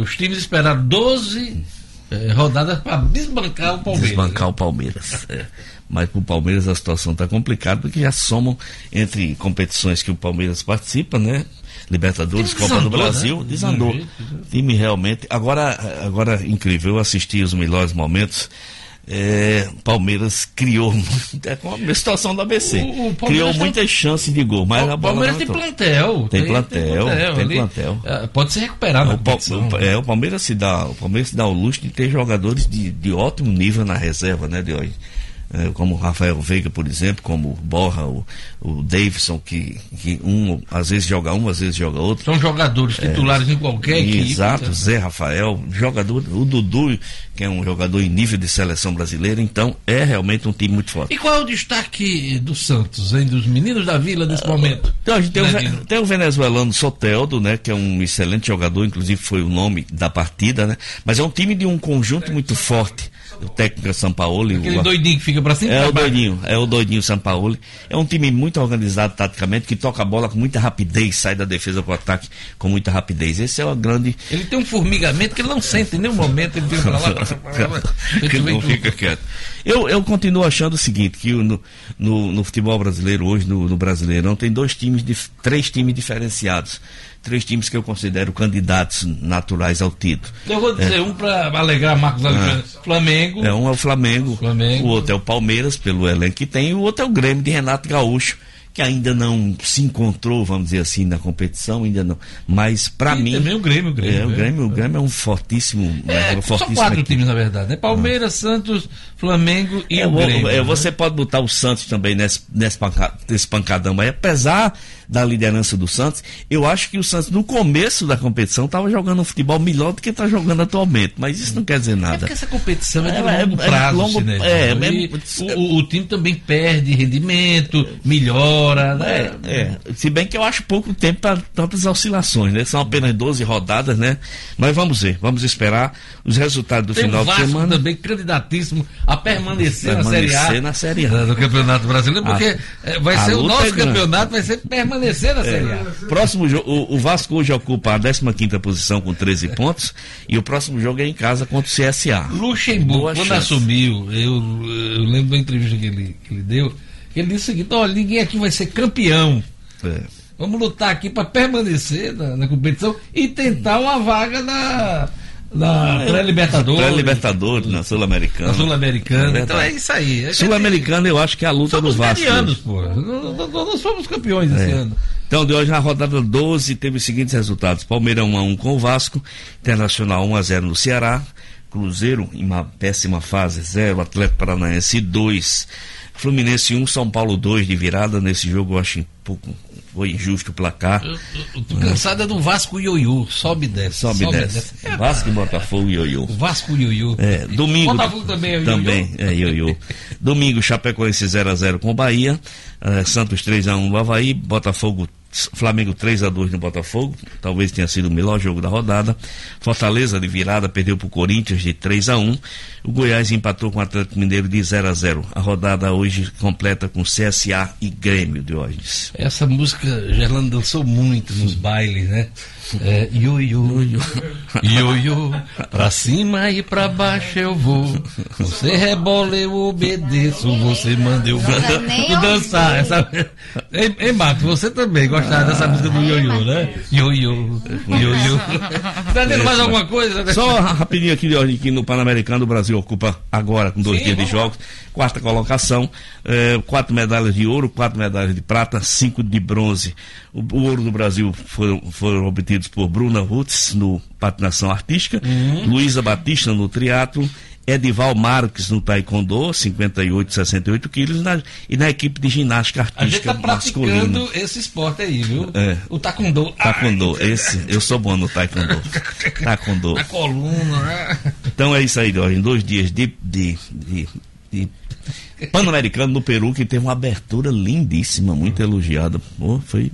os times esperaram 12 é, rodadas para desbancar o Palmeiras. Desbancar né? o Palmeiras. É. Mas para o Palmeiras a situação está complicada porque já somam entre competições que o Palmeiras participa, né? Libertadores, Copa do Brasil, né? desandou. Né? Time realmente. Agora, agora incrível, eu assisti os melhores momentos é, Palmeiras criou é como a situação do ABC. O, o criou tem, muitas chances de gol, mas o a bola Palmeiras tem plantel, tem, tem, plantel, tem, tem plantel. É, pode se recuperar o, o, é, o Palmeiras se dá, o Palmeiras se dá o luxo de ter jogadores de, de ótimo nível na reserva, né, de hoje? é, como Rafael Veiga, por exemplo, como o Borra, o, o Davidson, que, que um às vezes joga um, às vezes joga outro. São jogadores titulares é, em qualquer equipe. Exato, então. Zé Rafael, jogador, o Dudu, que é um jogador em nível de seleção brasileira, então é realmente um time muito forte. E qual é o destaque do Santos, hein, dos meninos da vila nesse momento? Então, a gente tem, o, tem o venezuelano Soteldo, né, que é um excelente jogador, inclusive foi o nome da partida, né? Mas é um time de um conjunto muito forte o técnico é São Paulo. Aquele o, doidinho que fica para cima. É o doidinho, é o doidinho São Paulo. É um time muito organizado taticamente, que toca a bola com muita rapidez, sai da defesa para o ataque com muita rapidez. Esse é o grande. Ele tem um formigamento que ele não sente em nenhum momento, ele fica para lá, pra lá. que não fica quieto. Eu, eu continuo achando o seguinte, que no, no, no futebol brasileiro, hoje, no, no Brasileirão, tem dois times, três times diferenciados três times que eu considero candidatos naturais ao título. Eu vou dizer é. um para alegrar Marcos Alexandre. Ah. Flamengo. É, um é o Flamengo, Flamengo. O outro é o Palmeiras, pelo elenco que tem, e o outro é o Grêmio de Renato Gaúcho que ainda não se encontrou, vamos dizer assim, na competição, ainda não. Mas para mim. Também o Grêmio, o Grêmio. É, o né? Grêmio, o Grêmio é um fortíssimo. É, um são fortíssimo quatro equipe. times, na verdade, né? Palmeiras, Santos, Flamengo e É, o Grêmio. é, né? você pode botar o Santos também nesse, nesse, panca- nesse pancadão aí, apesar da liderança do Santos, eu acho que o Santos no começo da competição estava jogando um futebol melhor do que está jogando atualmente, mas isso não quer dizer É nada. porque essa competição é de É, longo é- é prazo, longo- Cinedinho. é, é- o, o- time também perde rendimento, melhora, né? É, é. Se bem que eu acho pouco tempo para tantas oscilações, né? São apenas 12 rodadas, né? Mas vamos ver, vamos esperar os resultados do Tem final o de Vasco semana. também candidatíssimo a permanecer, Permanecer na Série A. na Série A. né, Do Campeonato Brasileiro, porque A- vai a ser o nosso é campeonato, vai ser permanecer na Série A. Próximo jogo, o, o Vasco hoje ocupa a 15 posição com 13 pontos e o próximo jogo é em casa contra o CSA. Luxemburgo, Boa quando chance. assumiu, eu, eu lembro da entrevista que ele, que ele deu, que ele disse o seguinte, olha, ninguém aqui vai ser campeão. É. Vamos lutar aqui para permanecer na, na competição e tentar uma vaga na, na pré-libertadores. Pré-Libertadores, na Sul-Americana. Na Sul-Americana. É então é verdade. isso aí. Sul-Americana eu acho que é a luta Somos do Vasco. hoje. pô. Nós, somos campeões esse É. ano. Então, de hoje, na rodada 12, teve os seguintes resultados: Palmeiras 1x1 com o Vasco, Internacional 1x0 no Ceará, Cruzeiro em uma péssima fase 0, Atlético Paranaense 2, Fluminense 1, São Paulo 2 de virada. Nesse jogo eu acho um pouco foi injusto o placar. Eu, eu, tô cansado é do Vasco Ioiô. Sobe e desce. Sobe e desce. É, Vasco e Botafogo e Ioiô. Vasco Ioiô. É, domingo. Botafogo também é ioiô? Também, é ioiô. domingo, Chapecoense 0x0 com o Bahia. eh, Santos 3x1 no Havaí. Botafogo, Flamengo 3x2 no Botafogo. Talvez tenha sido o melhor jogo da rodada. Fortaleza de virada perdeu para o Corinthians de 3x1. O Goiás empatou com o Atlético Mineiro de 0x0. A rodada hoje completa com CSA e Grêmio de hoje. Essa música, Gerlando dançou muito nos bailes, né? É, ioiô, ioiô, pra cima e pra baixo eu vou. Você rebola, eu obedeço. Você manda eu tu dançar. Essa... Ei, ei, Marcos, você também gostava dessa música do ioiô, né? Ioiô, ioiô. Tá tendo mais alguma coisa? né? Só rapidinho aqui de ordem que no Pan-Americano o Brasil ocupa agora com dois Sim, dias de jogos, quarta colocação, eh, quatro medalhas de ouro, quatro medalhas de prata, cinco de bronze. O, o ouro do Brasil foram, foram por Bruna Rutz no patinação artística, Uhum. Luísa Batista no triatlo, Edival Marques no taekwondo, 58, 68 quilos, na- e na equipe de ginástica A gente artística tá praticando masculina. esse esporte aí, viu? É. O taekwondo. Taekwondo, esse, eu sou bom no taekwondo. Taekwondo. Na coluna, né? Então é isso aí, em dois dias de, de, de, de Pan-Americano no Peru, que teve uma abertura lindíssima, muito elogiada. Pô, foi.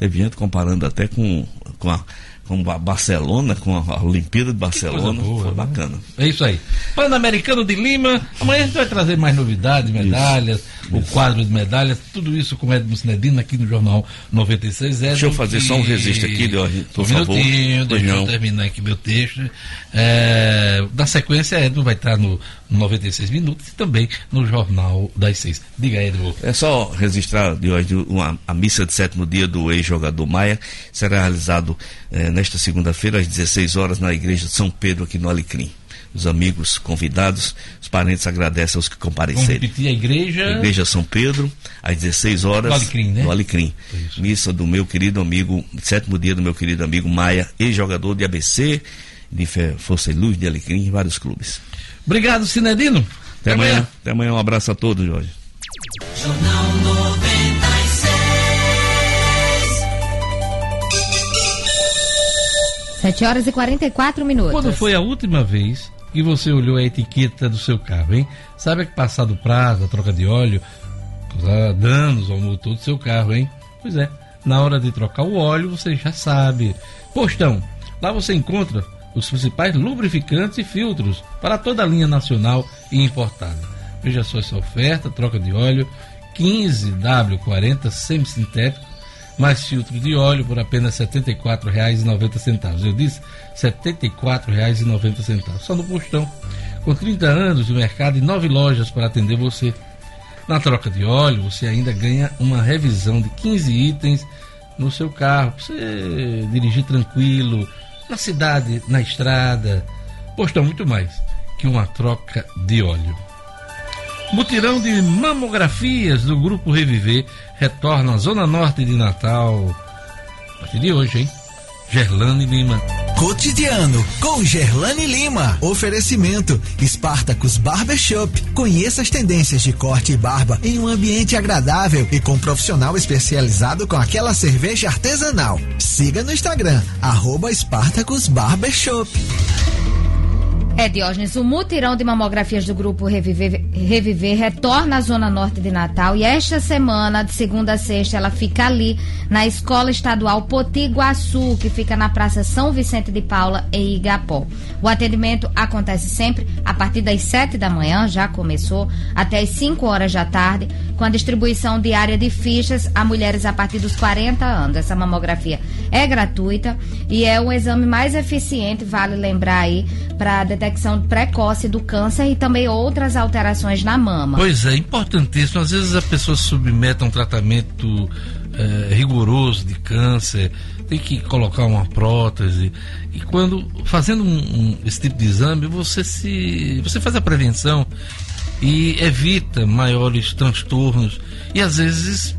Teve gente comparando até com, com, a, com a Barcelona, com a Olimpíada de Barcelona. boa, foi né? bacana. É isso aí. Pan-Americano de Lima. Amanhã a gente vai trazer mais novidades, medalhas, o quadro de medalhas, tudo isso com Edmo Sinedino aqui no Jornal 96. Deixa eu fazer só um registro aqui, Leonardo, por um favor. minutinho, Pois deixa eu terminar aqui meu texto. É, na sequência, Edmo vai estar no 96 Minutos e também no Jornal das Seis. Diga, Edmo. É só registrar de hoje uma, a missa de sétimo dia do ex-jogador Maia. Será realizado eh, nesta segunda-feira, às 16 horas, na igreja de São Pedro, aqui no Alecrim. Os amigos convidados, os parentes agradecem aos que Vamos comparecerem. repetir a igreja. A Igreja São Pedro, às 16 horas. Do Alecrim, né? No Alecrim. Isso. Missa do meu querido amigo, sétimo dia do meu querido amigo Maia, ex-jogador de ABC, de Força e Luz, de Alecrim, em vários clubes. Obrigado, Sinedino. Até amanhã. Até amanhã. Um abraço a todos, Jorge. Jornal 96. 7 horas e 44 minutos. Quando foi a última vez que você olhou a etiqueta do seu carro, hein? Sabe que passado o prazo, a troca de óleo, causar danos ao motor do seu carro, hein? Pois é, na hora de trocar o óleo, você já sabe. Postão, lá você encontra os principais lubrificantes e filtros para toda a linha nacional e importada. Veja só essa oferta, troca de óleo 15W40 semi-sintético mais filtro de óleo por apenas R$ 74,90. Eu disse R$ 74,90. Só no postão. Com 30 anos de mercado e nove lojas para atender você. Na troca de óleo, você ainda ganha uma revisão de 15 itens no seu carro. Pra você dirigir tranquilo, na cidade, na estrada. Postão muito mais que uma troca de óleo. Mutirão de mamografias do Grupo Reviver retorna à Zona Norte de Natal. A partir de hoje, hein? Gerlane Lima. Cotidiano com Gerlane Lima. Oferecimento Spartacus Barbershop. Conheça as tendências de corte e barba em um ambiente agradável e com um profissional especializado com aquela cerveja artesanal. Siga no Instagram, arroba Spartacus Barbershop. É, Diógenes, o mutirão de mamografias do grupo Reviver, Reviver retorna à Zona Norte de Natal e esta semana, de segunda a sexta, ela fica ali na Escola Estadual Potiguaçu, que fica na Praça São Vicente de Paula, em Igapó. O atendimento acontece sempre a partir das sete da manhã, já começou, até as 5 horas da tarde, com a distribuição diária de fichas a mulheres a partir dos 40 anos. Essa mamografia é gratuita e é um exame mais eficiente, vale lembrar aí, para detecção precoce do câncer e também outras alterações na mama. Pois é, importantíssimo. Às vezes a pessoa submete a um tratamento é, rigoroso de câncer, tem que colocar uma prótese. E quando fazendo um, um, esse tipo de exame, você se você faz a prevenção e evita maiores transtornos e às vezes,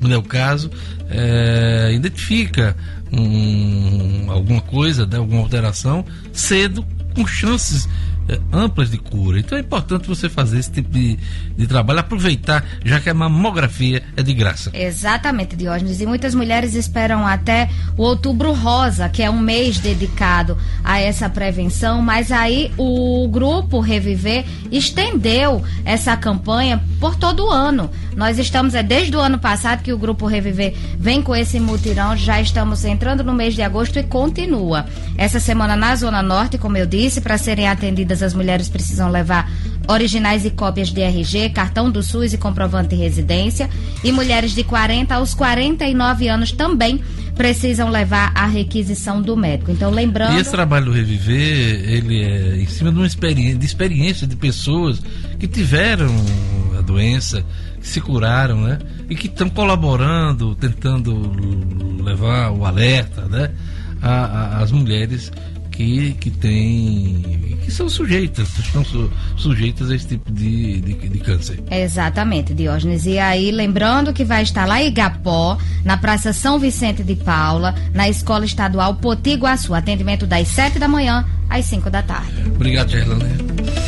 no meu caso, é, identifica um, alguma coisa, né, alguma alteração cedo com chances é, amplas de cura. Então é importante você fazer esse tipo de, de trabalho, aproveitar, já que a mamografia é de graça. Exatamente, Diógenes. E muitas mulheres esperam até o outubro rosa, que é um mês dedicado a essa prevenção, mas aí o grupo Reviver estendeu essa campanha por todo o ano. Nós estamos, é desde o ano passado que o grupo Reviver vem com esse mutirão, já estamos entrando no mês de agosto e continua. Essa semana na Zona Norte, como eu disse, para serem atendidas as mulheres precisam levar originais e cópias de RG, cartão do SUS e comprovante de residência. E mulheres de 40 aos 49 anos também precisam levar a requisição do médico. Então, lembrando. E esse trabalho do Reviver, ele é em cima de uma experiência, de experiência de pessoas que tiveram a doença, se curaram, né? E que estão colaborando, tentando levar o alerta, né? Às mulheres que, que tem. que são sujeitas, estão su, sujeitas a esse tipo de, de, de, câncer. Exatamente, Diógenes. E aí, lembrando que vai estar lá em Igapó, na Praça São Vicente de Paula, na Escola Estadual Potiguaçu. Atendimento das 7 da manhã às 5 da tarde. Obrigado, Gerlane.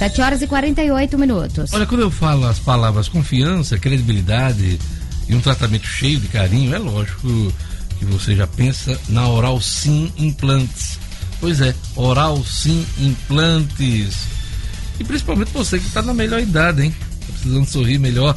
7 horas e 48 minutos. Olha, quando eu falo as palavras confiança, credibilidade e um tratamento cheio de carinho, é lógico que você já pensa na Oral Sim Implantes. Pois é, Oral Sim Implantes. E principalmente você que está na melhor idade, hein? Tá precisando sorrir melhor.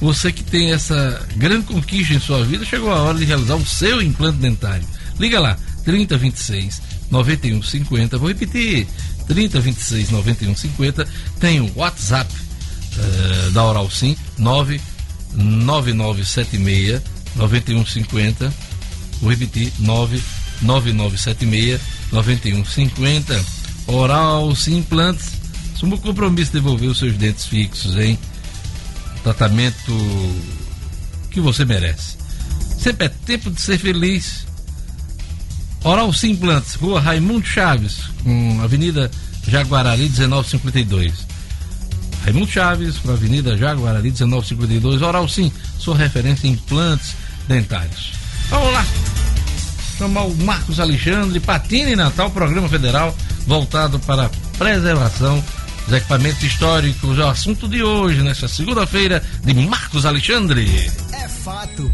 Você que tem essa grande conquista em sua vida, chegou a hora de realizar o seu implante dentário. Liga lá, 3026 9150. Vou repetir, 3026 9150. Tem o WhatsApp uh, da Oral Sim, 9 9976 9150. Vou repetir, 99976 9150. Oral Simplantes. Assumo o compromisso de devolver os seus dentes fixos, hein? Tratamento que você merece. Sempre é tempo de ser feliz. Oral Simplantes, Rua Raimundo Chaves, com Avenida Jaguarari 1952. Raimundo Chaves, a Avenida Jaguarari 1952. Oral Sim, sua referência em implantes dentários. Vamos lá! chamar o Marcos Alexandre, Patina e Natal, programa federal voltado para a preservação dos equipamentos históricos. É o assunto de hoje, nesta segunda-feira, de Marcos Alexandre. É fato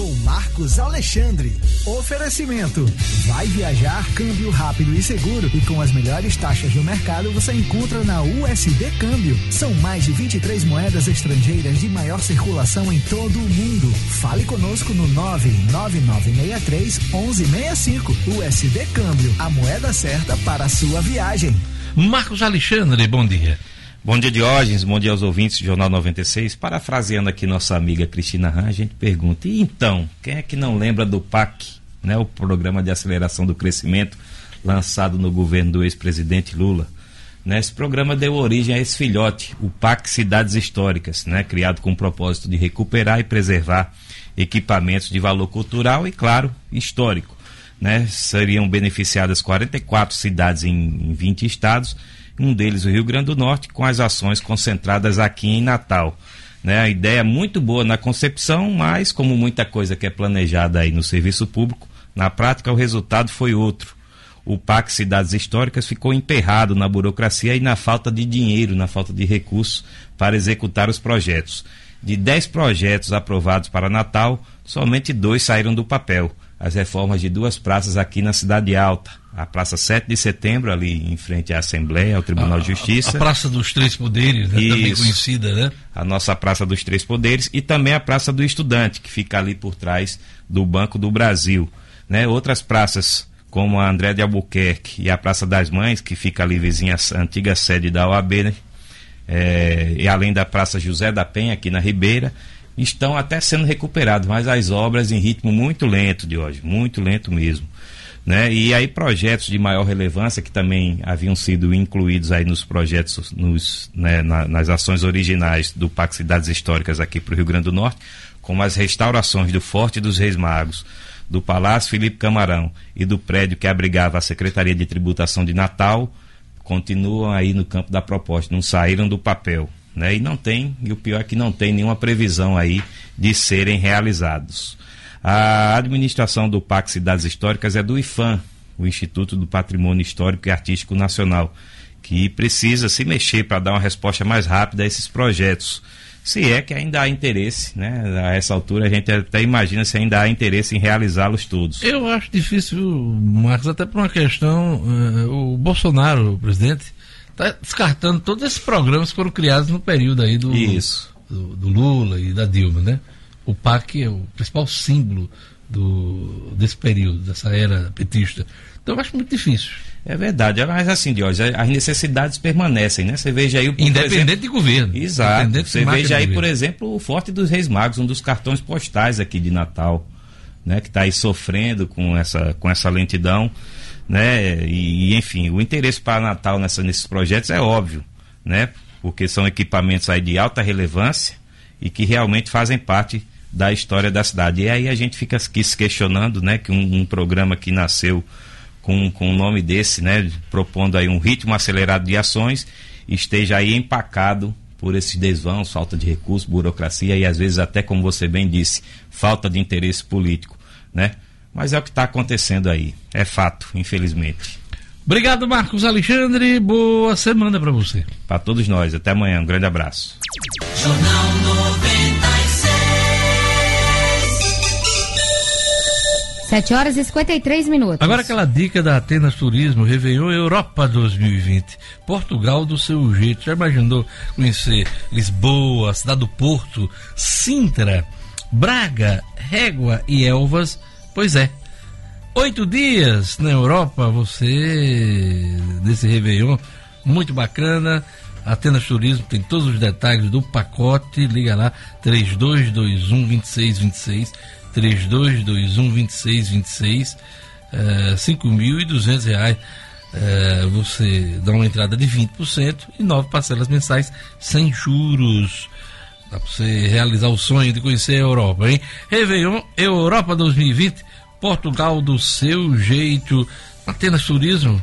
com Marcos Alexandre. Oferecimento. Vai viajar, câmbio rápido e seguro. E com as melhores taxas do mercado você encontra na USD Câmbio. São mais de 23 moedas estrangeiras de maior circulação em todo o mundo. Fale conosco no 99963 1165. USD Câmbio, a moeda certa para a sua viagem. Marcos Alexandre, bom dia. Bom dia, Diógenes. Bom dia aos ouvintes do Jornal 96. Parafraseando aqui nossa amiga Cristina Han, a gente pergunta: e então, quem é que não lembra do PAC, né, o Programa de Aceleração do Crescimento, lançado no governo do ex-presidente Lula? Né, esse programa deu origem a esse filhote, o PAC Cidades Históricas, né, criado com o propósito de recuperar e preservar equipamentos de valor cultural e, claro, histórico né? Seriam beneficiadas 44 cidades em, em 20 estados, um deles o Rio Grande do Norte, com as ações concentradas aqui em Natal. Né? A ideia é muito boa na concepção, mas como muita coisa que é planejada aí no serviço público, na prática o resultado foi outro. O PAC Cidades Históricas ficou emperrado na burocracia e na falta de dinheiro, na falta de recursos para executar os projetos. De 10 projetos aprovados para Natal, somente dois saíram do papel. As reformas de duas praças aqui na Cidade Alta. A Praça 7 de Setembro, ali em frente à Assembleia, ao Tribunal a, de Justiça. A, a Praça dos Três Poderes, né? também conhecida, né? A nossa Praça dos Três Poderes e também a Praça do Estudante, que fica ali por trás do Banco do Brasil. Né? Outras praças, como a André de Albuquerque e a Praça das Mães, que fica ali vizinha à antiga sede da OAB, né? É, e além da Praça José da Penha, aqui na Ribeira, estão até sendo recuperados, mas as obras em ritmo muito lento de hoje, muito lento mesmo. Né? E aí projetos de maior relevância que também haviam sido incluídos aí nos projetos, nos, né, na, nas ações originais do Pacto Cidades Históricas aqui para o Rio Grande do Norte, como as restaurações do Forte dos Reis Magos, do Palácio Felipe Camarão e do prédio que abrigava a Secretaria de Tributação de Natal, continuam aí no campo da proposta, não saíram do papel. Né? E não tem, e o pior é que não tem nenhuma previsão aí de serem realizados. A administração do PAC Cidades Históricas é do IFAM, o Instituto do Patrimônio Histórico e Artístico Nacional, que precisa se mexer para dar uma resposta mais rápida a esses projetos. Se é que ainda há interesse, né? A essa altura a gente até imagina se ainda há interesse em realizá-los todos. Eu acho difícil, Marcos, até por uma questão, uh, o Bolsonaro, o presidente, está descartando todos esses programas que foram criados no período aí do, do, do Lula e da Dilma, né? o PAC é o principal símbolo do, desse período, dessa era petista. Então eu acho muito difícil. É verdade, mas assim, Diógenes, as necessidades permanecem, né? Você veja aí... Independente exemplo, de governo. Exato. Você veja aí, por exemplo, o Forte dos Reis Magos, um dos cartões postais aqui de Natal, né? Que está aí sofrendo com essa, com essa lentidão, né? E, enfim, o interesse para Natal nessa, nesses projetos é óbvio, né? Porque são equipamentos aí de alta relevância e que realmente fazem parte da história da cidade. E aí a gente fica aqui se questionando, né, que um, um programa que nasceu com, com um nome desse, né, propondo aí um ritmo acelerado de ações, esteja aí empacado por esses desvãos, falta de recursos, burocracia e às vezes até, como você bem disse, falta de interesse político, né? Mas é o que está acontecendo aí, é fato, infelizmente. Obrigado, Marcos Alexandre. Boa semana para você. Para todos nós. Até amanhã. Um grande abraço. Jornal 96. 7 horas e 53 minutos. Agora aquela dica da Atenas Turismo, Réveillon Europa 2020. Portugal do seu jeito. Já imaginou conhecer Lisboa, Cidade do Porto, Sintra, Braga, Régua e Elvas? Pois é. Oito dias na Europa, você, desse Réveillon, muito bacana. Atenas Turismo tem todos os detalhes do pacote. Liga lá, 3221 2626 3221 2626 uh, 5.200 reais uh, você dá uma entrada de 20% e nove parcelas mensais sem juros dá para você realizar o sonho de conhecer a Europa, hein? Réveillon Europa 2020 Portugal do seu jeito Atenas Turismo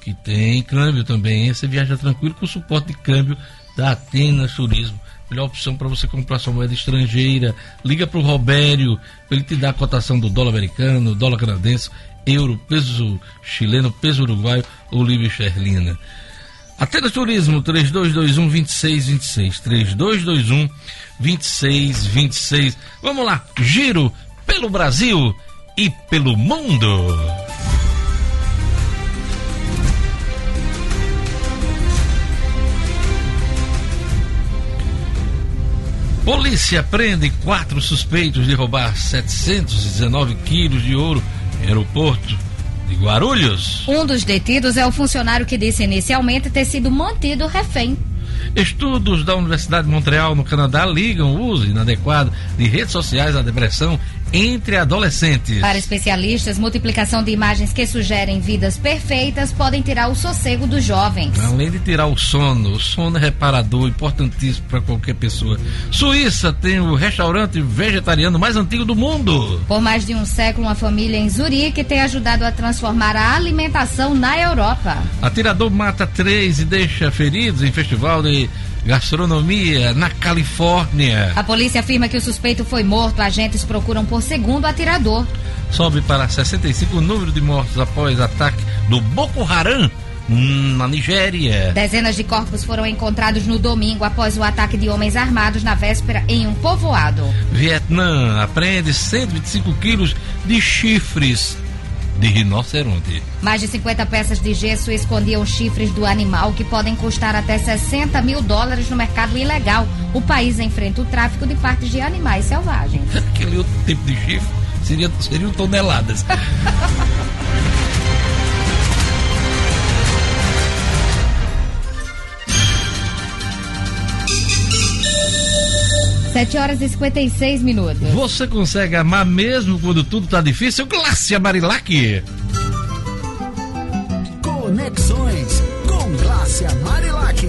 que tem câmbio também, você viaja tranquilo com o suporte de câmbio da Atenas Turismo melhor opção para você comprar sua moeda estrangeira. Liga para o Robério, para ele te dar a cotação do dólar americano, dólar canadense, euro, peso chileno, peso uruguaio ou livre esterlina. Atenas Turismo, 3221 2626. 3221 2626. Vamos lá, giro pelo Brasil e pelo mundo. Polícia prende quatro suspeitos de roubar 719 quilos de ouro em aeroporto de Guarulhos. Um dos detidos é o funcionário que disse inicialmente ter sido mantido refém. Estudos da Universidade de Montreal, no Canadá, ligam o uso inadequado de redes sociais à depressão entre adolescentes. Para especialistas, multiplicação de imagens que sugerem vidas perfeitas podem tirar o sossego dos jovens. Além de tirar o sono, o sono é reparador, importantíssimo para qualquer pessoa. Suíça tem o restaurante vegetariano mais antigo do mundo. Por mais de um século, uma família em Zurique tem ajudado a transformar a alimentação na Europa. Atirador mata três e deixa feridos em festival de gastronomia na Califórnia. A polícia afirma que o suspeito foi morto. Agentes procuram por segundo atirador. Sobe para 65 o número de mortos após ataque do Boko Haram hum, na Nigéria. Dezenas de corpos foram encontrados no domingo após o ataque de homens armados na véspera em um povoado. Vietnã apreende 125 quilos de chifres de rinoceronte. Mais de 50 peças de gesso escondiam chifres do animal que podem custar até 60 mil dólares no mercado ilegal. O país enfrenta o tráfico de partes de animais selvagens. Aquele outro tipo de chifre seria, seriam toneladas. Sete horas e 56 minutos. Você consegue amar mesmo quando tudo tá difícil? Glácia Marilac. Conexões com Glácia Marilac.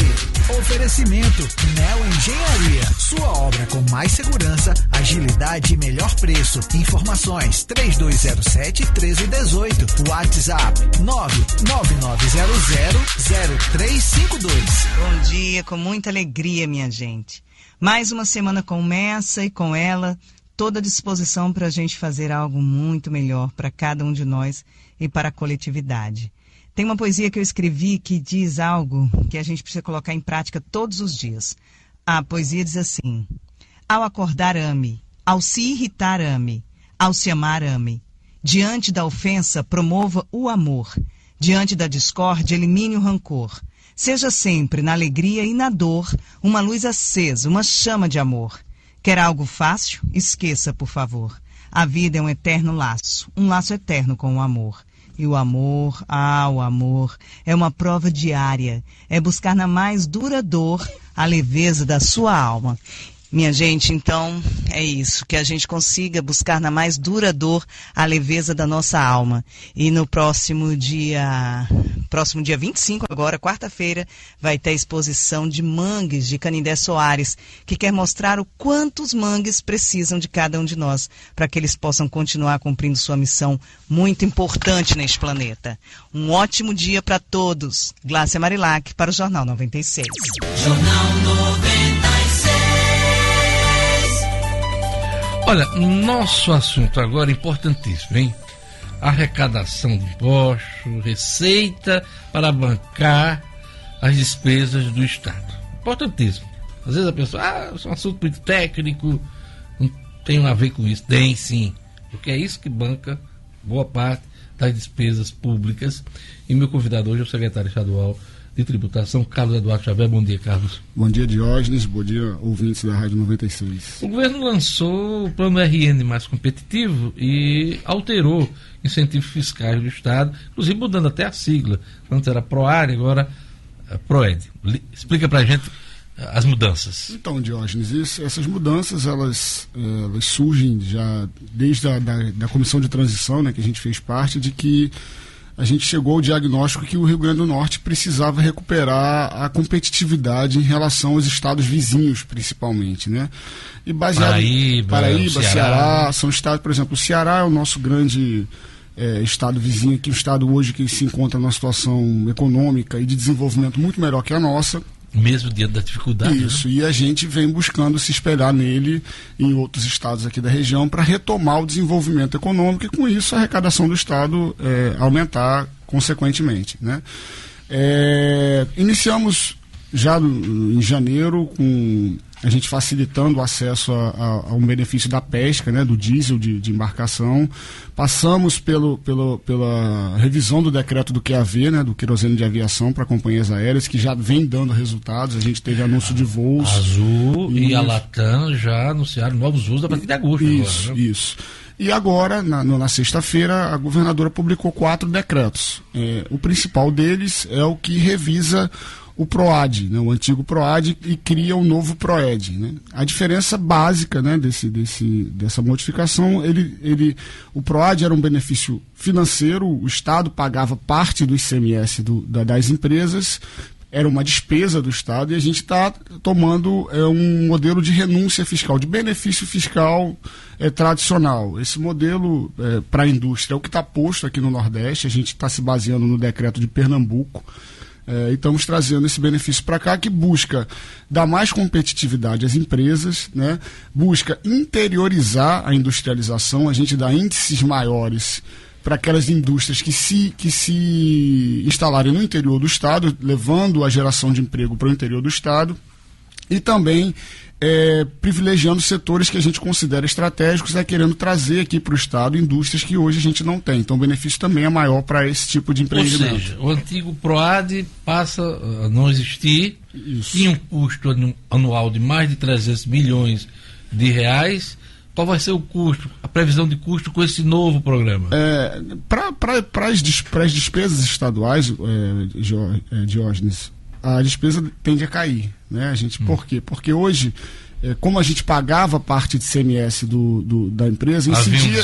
Oferecimento Neo Engenharia. Sua obra com mais segurança, agilidade e melhor preço. Informações 3207-1318. WhatsApp 999000352. Bom dia, com muita alegria, minha gente. Mais uma semana começa e com ela toda a disposição para a gente fazer algo muito melhor para cada um de nós e para a coletividade. Tem uma poesia que eu escrevi que diz algo que a gente precisa colocar em prática todos os dias. A poesia diz assim: Ao acordar, ame. Ao se irritar, ame. Ao se amar, ame. Diante da ofensa, promova o amor. Diante da discórdia, elimine o rancor. Seja sempre, na alegria e na dor, uma luz acesa, uma chama de amor. Quer algo fácil? Esqueça, por favor. A vida é um eterno laço, um laço eterno com o amor. E o amor, ah, o amor, é uma prova diária, é buscar na mais dura dor a leveza da sua alma. Minha gente, então é isso, que a gente consiga buscar na mais dura dor a leveza da nossa alma. E no próximo dia, próximo dia 25, agora, quarta-feira, vai ter a exposição de mangues de Canindé Soares, que quer mostrar o quanto os mangues precisam de cada um de nós, para que eles possam continuar cumprindo sua missão muito importante neste planeta. Um ótimo dia para todos. Glácia Marilac, para o Jornal 96. Jornal 96. Olha, nosso assunto agora é importantíssimo, hein? Arrecadação de impostos, receita para bancar as despesas do Estado. Importantíssimo. Às vezes a pessoa, ah, é um assunto muito técnico, não tem a ver com isso. Tem sim, porque é isso que banca boa parte das despesas públicas. E meu convidado hoje é o secretário estadual de Tributação, Carlos Eduardo Xavier. Bom dia, Carlos. Bom dia, Diógenes. Bom dia, ouvintes da Rádio 96. O governo lançou o plano RN mais competitivo e alterou incentivos fiscais do Estado, inclusive mudando até a sigla. Antes era ProAre, agora é ProED. Li- Explica pra gente eh, as mudanças. Então, Diógenes, isso- essas mudanças elas, eh, elas surgem já desde a da, da comissão de transição, né, que a gente fez parte, de que a gente chegou ao diagnóstico que o Rio Grande do Norte precisava recuperar a competitividade em relação aos estados vizinhos, principalmente, né? E baseado Paraíba, Paraíba, Ceará. Ceará, são estados, por exemplo, o Ceará é o nosso grande eh, estado vizinho, que é um estado hoje que se encontra numa situação econômica e de desenvolvimento muito melhor que a nossa. Mesmo diante da dificuldade. né? Isso, e a gente vem buscando se espelhar nele em outros estados aqui da região para retomar o desenvolvimento econômico e, com isso, a arrecadação do Estado eh, aumentar consequentemente. Né? Eh, iniciamos já em janeiro com a gente facilitando o acesso a, a- a um benefício da pesca, né, do diesel de, de embarcação. Passamos pelo, pelo, pela revisão do decreto do QAV, né, do querosene de aviação para companhias aéreas, que já vem dando resultados. A gente teve anúncio de voos. A Azul e a Isso. Latam já anunciaram novos usos a partir de agosto. Isso, agora, né? isso. E agora, na, na sexta-feira, a governadora publicou quatro decretos. É, o principal deles é o que revisa o PROAD, né, o antigo PROAD, e cria o novo PROED. Né? A diferença básica né, desse, desse, dessa modificação, ele, ele, o PROAD era um benefício financeiro, o Estado pagava parte do ICMS do, da, das empresas, era uma despesa do Estado, e a gente está tomando é, um modelo de renúncia fiscal, de benefício fiscal é, tradicional. Esse modelo é, para a indústria é o que está posto aqui no Nordeste, a gente está se baseando no decreto de Pernambuco. É, e estamos trazendo esse benefício para cá que busca dar mais competitividade às empresas, né? busca interiorizar a industrialização, a gente dá índices maiores para aquelas indústrias que se, que se instalarem no interior do Estado, levando a geração de emprego para o interior do Estado, e também é, privilegiando setores que a gente considera estratégicos, é querendo trazer aqui para o Estado indústrias que hoje a gente não tem. Então o benefício também é maior para esse tipo de empreendimento. Ou seja, o antigo PROAD passa a não existir, Isso. tinha um custo anual de mais de 300 milhões de reais qual vai ser o custo, a previsão de custo com esse novo programa? É, Para as despesas estaduais, é, é, Diógenes, a despesa tende a cair. Né? A gente, hum. Por quê? Porque hoje, é, como a gente pagava parte de CMS do, do da empresa, incidia,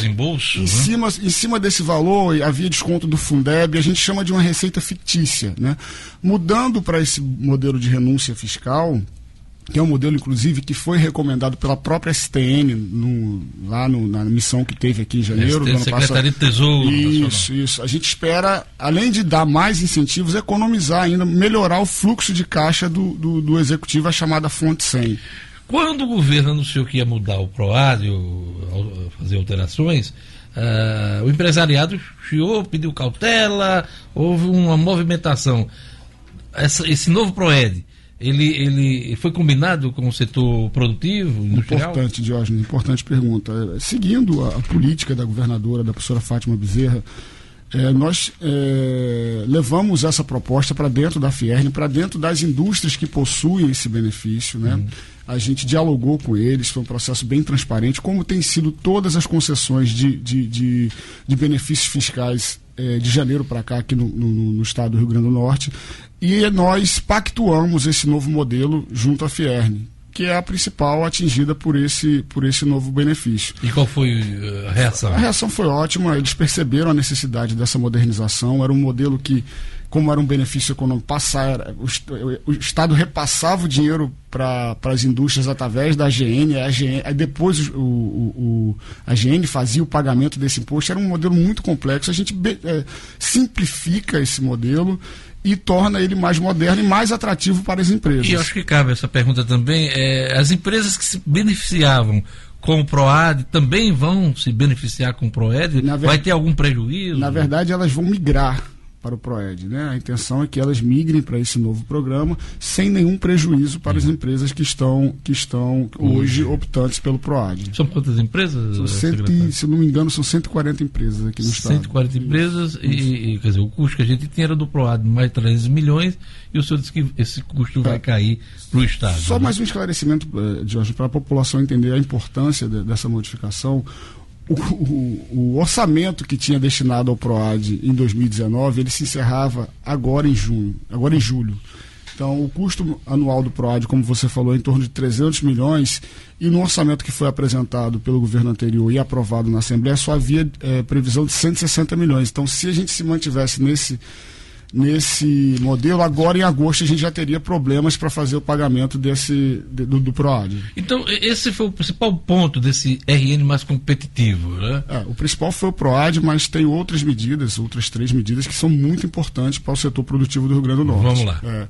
em, né? cima, em cima desse valor havia desconto do Fundeb, a gente chama de uma receita fictícia. Né? Mudando para esse modelo de renúncia fiscal, que é um modelo, inclusive, que foi recomendado pela própria STN no, lá no, na missão que teve aqui em janeiro do ano Secretaria de Tesouro. Isso, Nacional. isso. A gente espera, além de dar mais incentivos, economizar ainda, melhorar o fluxo de caixa do, do, do Executivo, a chamada fonte 100. Quando o governo anunciou que ia mudar o PROAD, fazer alterações, uh, o empresariado chiou, pediu cautela, houve uma movimentação. Essa, esse novo PROED, ele, ele foi combinado com o setor produtivo, industrial? Importante, Diógenes, importante pergunta. É, seguindo a, a, política da governadora, da professora Fátima Bezerra, é, nós é, levamos essa proposta para dentro da Fierne, para dentro das indústrias que possuem esse benefício. Né? Uhum. A gente dialogou com eles, foi um processo bem transparente, como tem sido todas as concessões de, de, de, de benefícios fiscais é, de janeiro para cá, aqui no, no, no, estado do Rio Grande do Norte, e nós pactuamos esse novo modelo junto à Fierne, que é a principal atingida por esse, por esse novo benefício. E qual foi eh, a reação? A reação foi ótima, eles perceberam a necessidade dessa modernização, era um modelo que como era um benefício econômico passar, o, o Estado repassava o dinheiro para as indústrias através da AGN, a AGN aí depois o, o, a AGN fazia o pagamento desse imposto, era um modelo muito complexo, a gente é, simplifica esse modelo e torna ele mais moderno e mais atrativo para as empresas. E eu acho que cabe essa pergunta também, é, as empresas que se beneficiavam com o PROAD também vão se beneficiar com o PROED? Vai ter algum prejuízo? Na verdade, elas vão migrar para o PROED. Né? A intenção é que elas migrem para esse novo programa sem nenhum prejuízo para as uhum. empresas que estão, que estão hoje optantes pelo PROAD. São quantas empresas? São cento, se não me engano, são 140 empresas aqui no 140 estado. 140 empresas e, e, quer dizer, o custo que a gente tinha era do PROAD mais 300 milhões e o senhor disse que esse custo vai é. cair para o Estado. Só né? mais um esclarecimento, eh, Jorge, para a população entender a importância de, dessa modificação o, o, orçamento que tinha destinado ao PROAD em 2019, ele se encerrava agora em junho, agora em julho. Então, o custo anual do PROAD, como você falou, é em torno de 300 milhões, e no orçamento que foi apresentado pelo governo anterior e aprovado na Assembleia, só havia é, previsão de 160 milhões. Então, se a gente se mantivesse nesse nesse modelo, agora em agosto a gente já teria problemas para fazer o pagamento desse do, do PROAD. Então, esse foi o principal ponto desse RN mais competitivo, né? É, o principal foi o PROAD, mas tem outras medidas, outras três medidas que são muito importantes para o setor produtivo do Rio Grande do Norte. Vamos lá. É,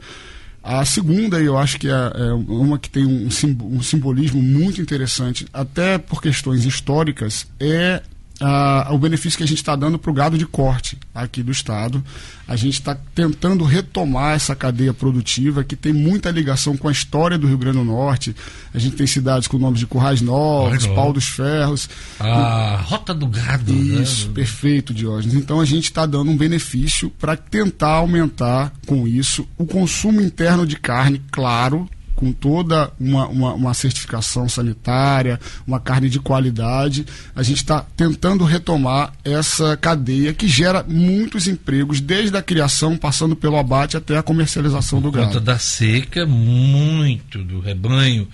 a segunda, eu acho que é, é uma que tem um, um simbolismo muito interessante, até por questões históricas, é uh, o benefício que a gente está dando para o gado de corte aqui do estado. A gente está tentando retomar essa cadeia produtiva que tem muita ligação com a história do Rio Grande do Norte. A gente tem cidades com nomes de Currais Novos, Pau dos Ferros. A Rota do Gado. Né? Isso, né? perfeito, Diógenes. Então a gente está dando um benefício para tentar aumentar com isso o consumo interno de carne, claro, com toda uma, uma, uma certificação sanitária, uma carne de qualidade. A gente está tentando retomar essa cadeia que gera muitos empregos, desde a criação, passando pelo abate até a comercialização Por do gado. conta da seca, muito do rebanho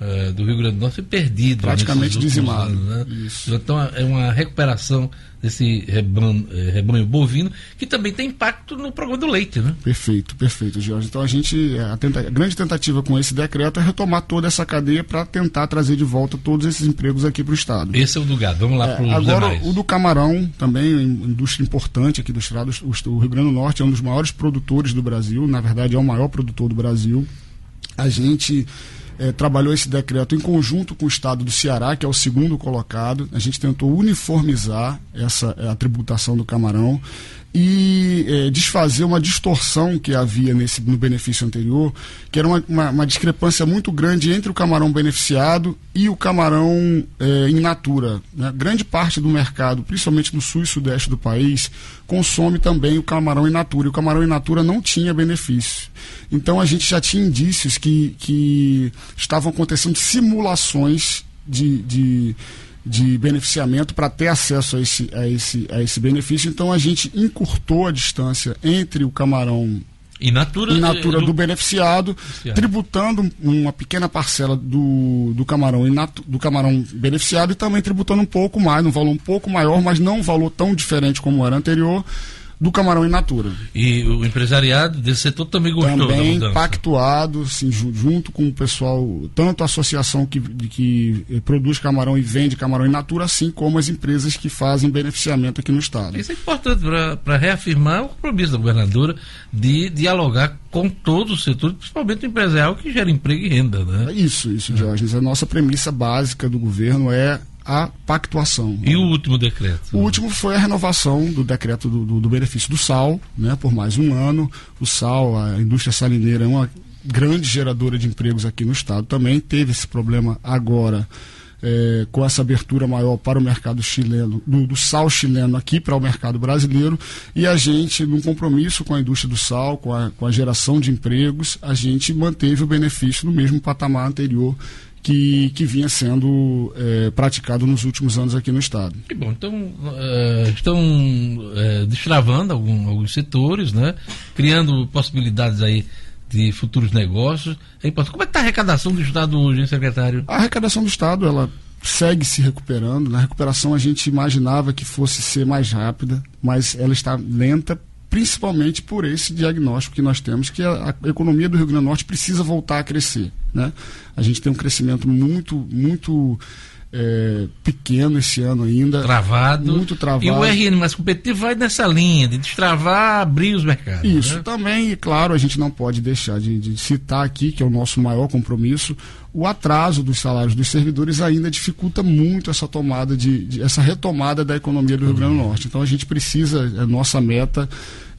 uh, do Rio Grande do Norte foi perdido. Praticamente nesses últimos dizimado. anos, né? Então é uma recuperação desse rebanho, eh, rebanho bovino que também tem impacto no programa do leite, né? Perfeito, perfeito, Jorge. Então a gente, a, tenta, a grande tentativa com esse decreto é retomar toda essa cadeia para tentar trazer de volta todos esses empregos aqui para o Estado. Esse é o do gado, vamos lá É, para os agora, demais. o do camarão, também, indústria importante aqui do Estado. O, o Rio Grande do Norte é um dos maiores produtores do Brasil, na verdade é o maior produtor do Brasil. A gente eh, trabalhou esse decreto em conjunto com o estado do Ceará, que é o segundo colocado. A gente tentou uniformizar essa a tributação do camarão e eh, desfazer uma distorção que havia nesse no benefício anterior, que era uma, uma, uma discrepância muito grande entre o camarão beneficiado e o camarão eh, in natura. né? Grande parte do mercado, principalmente no sul e sudeste do país, consome também o camarão in natura. E o camarão in natura não tinha benefício. Então a gente já tinha indícios que, que estavam acontecendo simulações de, de, de beneficiamento para ter acesso a esse, a, esse, a esse benefício. Então a gente encurtou a distância entre o camarão In natura, in natura eh, do beneficiado, Beneficiado. tributando uma pequena parcela do, do, camarão natu- do camarão beneficiado e também tributando um pouco mais, um valor um pouco maior, mas não um valor tão diferente como era anterior, do camarão in natura. E o empresariado desse setor também gostou Também mudança. pactuado, ju- junto com o pessoal, tanto a associação que, que eh, produz camarão e vende camarão in natura, assim como as empresas que fazem beneficiamento aqui no estado. Isso é importante para reafirmar o compromisso da governadora de dialogar com todo o setor, principalmente o empresarial que gera emprego e renda, né? Isso, isso, Diógenes. A nossa premissa básica do governo é a pactuação. E o último decreto? O último foi a renovação do decreto do, do- do benefício do sal, né, por mais um ano. O sal, a indústria salineira é uma grande geradora de empregos aqui no estado. Também teve esse problema agora eh, com essa abertura maior para o mercado chileno, do, do sal chileno aqui para o mercado brasileiro. E a gente, num compromisso com a indústria do sal, com a, com a geração de empregos, a gente manteve o benefício no mesmo patamar anterior que, que vinha sendo eh, praticado nos últimos anos aqui no estado. Que bom, então eh, estão eh, destravando algum- alguns setores, né? Criando possibilidades aí de futuros negócios. É. Como é que está a arrecadação do Estado hoje, hein, secretário? A arrecadação do Estado, ela segue se recuperando. Na recuperação a gente imaginava que fosse ser mais rápida, mas ela está lenta, principalmente por esse diagnóstico que nós temos, que a, a economia do Rio Grande do Norte precisa voltar a crescer. Né? A gente tem um crescimento muito, muito é, pequeno esse ano ainda. Travado. Muito travado. E o RN mais competitivo vai nessa linha de destravar, abrir os mercados. Isso né? também, e claro, a gente não pode deixar de, de citar aqui, que é o nosso maior compromisso, o atraso dos salários dos servidores ainda dificulta muito essa tomada de, de- essa retomada da economia do Rio Grande do Norte. Então a gente precisa, a nossa meta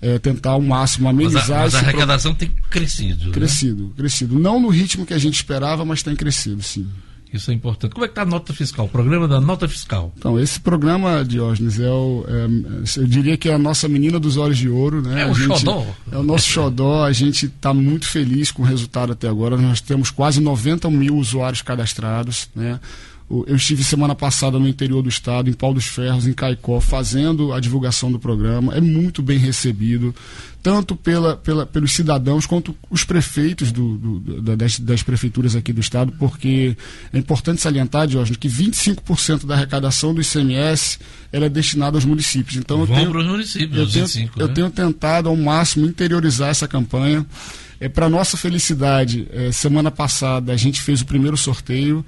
é tentar ao máximo Mas amenizar a, mas a esse pro- arrecadação tem crescido. né? crescido, crescido. Não no ritmo que a gente esperava, mas tem crescido, sim. Isso é importante. Como é que está a nota fiscal? O programa da nota fiscal. Então, esse programa, Diógenes, é o, é, eu diria que é a nossa menina dos olhos de ouro, né? É A o gente- xodó. É o nosso xodó, a gente está muito feliz com o resultado até agora. Nós temos quase 90 mil usuários cadastrados, né? Eu estive semana passada no interior do estado, em Pau dos Ferros, em Caicó, fazendo a divulgação do programa. É muito bem recebido, tanto pela, pela- pelos cidadãos quanto os prefeitos do- do- da- das, das prefeituras aqui do estado, porque é importante salientar, Diógenes, que 25% da arrecadação do ICMS ela é destinada aos municípios. Então, eu Vão tenho- para os municípios, eu os tenho, 25, eu né? tenho tentado ao máximo interiorizar essa campanha. É, Para nossa felicidade, é, semana passada a gente fez o primeiro sorteio.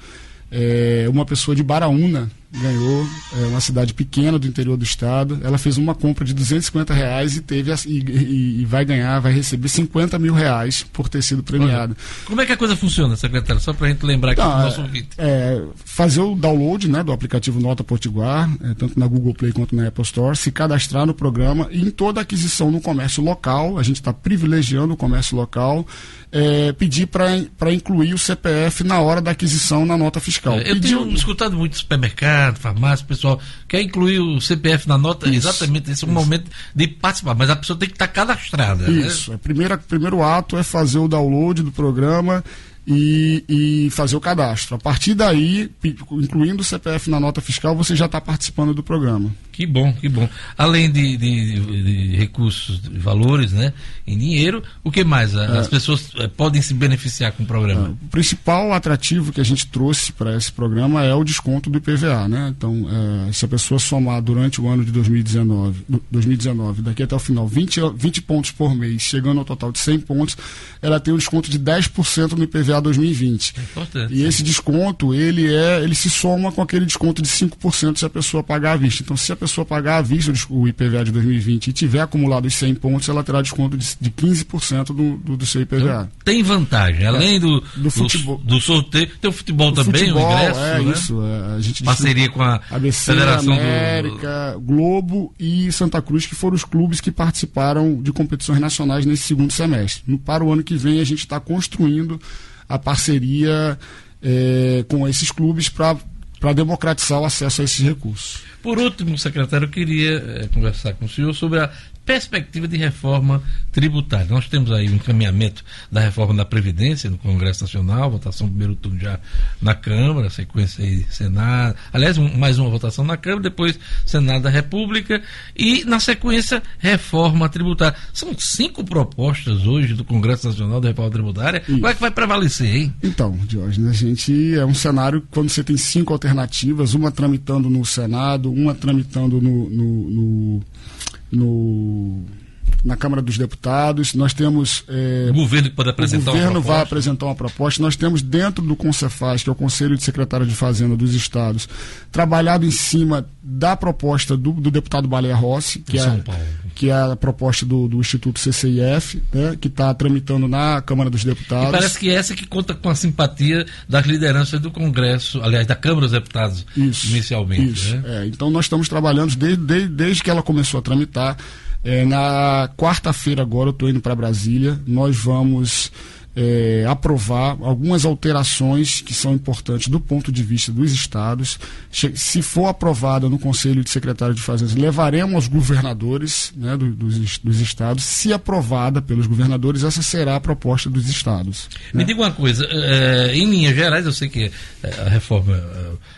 É, uma pessoa de Baraúna ganhou, é, uma cidade pequena do interior do estado. Ela fez uma compra de 250 reais e teve e, e- e vai ganhar, vai receber 50 mil reais por ter sido premiada. Como é que a coisa funciona, secretário? Só para a gente lembrar aqui Então, do nosso é- ouvinte. é, fazer o download né, do aplicativo Nota Potiguar, é, tanto na Google Play quanto na Apple Store, se cadastrar no programa e em toda aquisição no comércio local, a gente está privilegiando o comércio local, é, pedir para incluir o CPF na hora da aquisição na nota fiscal. É, eu Pedir- tenho escutado muito supermercado, farmácia, o pessoal quer incluir o CPF na nota, Isso, exatamente esse é o momento de participar, mas a pessoa tem que estar cadastrada. né? Isso. O primeiro, primeiro ato é fazer o download do programa e, e, fazer o cadastro. A partir daí, incluindo o CPF na nota fiscal, você já está participando do programa. Que bom, que bom. Além de, de, de recursos, de valores, né, em dinheiro, o que mais? As é, pessoas é, podem se beneficiar com o programa? É, o principal atrativo que a gente trouxe para esse programa é o desconto do IPVA, né? Então, é, se a pessoa somar durante o ano de 2019, 2019 daqui até o final, 20, 20 pontos por mês, chegando ao total de 100 pontos, ela tem um desconto de 10% no IPVA 2020. É importante. E esse desconto, ele é, ele se soma com aquele desconto de 5% se a pessoa pagar à vista. Então, se a pessoa pagar à vista o IPVA de 2020 e tiver acumulado os 100 pontos, ela terá desconto de, de 15% do, do, do, seu IPVA. Então, tem vantagem, além do, do, futebol, do, do sorteio, tem o futebol também, futebol, o ingresso, é né? isso. É, a gente Parceria com a ABC, Federação América, do... Globo e Santa Cruz, que foram os clubes que participaram de competições nacionais nesse segundo semestre. No, para o ano que vem, a gente está construindo a parceria é, com esses clubes para democratizar o acesso a esses recursos. Por último, secretário, eu queria é, conversar com o senhor sobre a perspectiva de reforma tributária. Nós temos aí um encaminhamento da reforma da Previdência no Congresso Nacional, votação primeiro turno já na Câmara, sequência aí Senado, aliás, um, mais uma votação na Câmara, depois Senado da República e na sequência reforma tributária. São cinco propostas hoje do Congresso Nacional da Reforma Tributária. Isso. Qual é que vai prevalecer, hein? Então, Diógenes, a gente é um cenário quando você tem cinco alternativas, uma tramitando no Senado, uma tramitando no, no, no no, na Câmara dos Deputados. Nós temos. É, o governo que pode apresentar O governo vai apresentar uma proposta. Nós temos dentro do Concefaz, que é o Conselho de Secretários de Fazenda dos Estados, trabalhado em cima da proposta do, do deputado Baleia Rossi, que é, que é a proposta do, do Instituto CCIF, né, que está tramitando na Câmara dos Deputados. E parece que essa que conta com a simpatia das lideranças do Congresso, aliás, da Câmara dos Deputados, isso, inicialmente. Isso, né? é, então nós estamos trabalhando desde, desde, desde que ela começou a tramitar. É, na quarta-feira agora eu estou indo para Brasília. Nós vamos é, aprovar algumas alterações que são importantes do ponto de vista dos estados. Se for aprovada no Conselho de Secretários de Fazenda, levaremos aos governadores né, dos, dos, estados. Se aprovada pelos governadores, essa será a proposta dos estados. Me né? diga uma coisa, é, em linhas gerais, eu sei que a reforma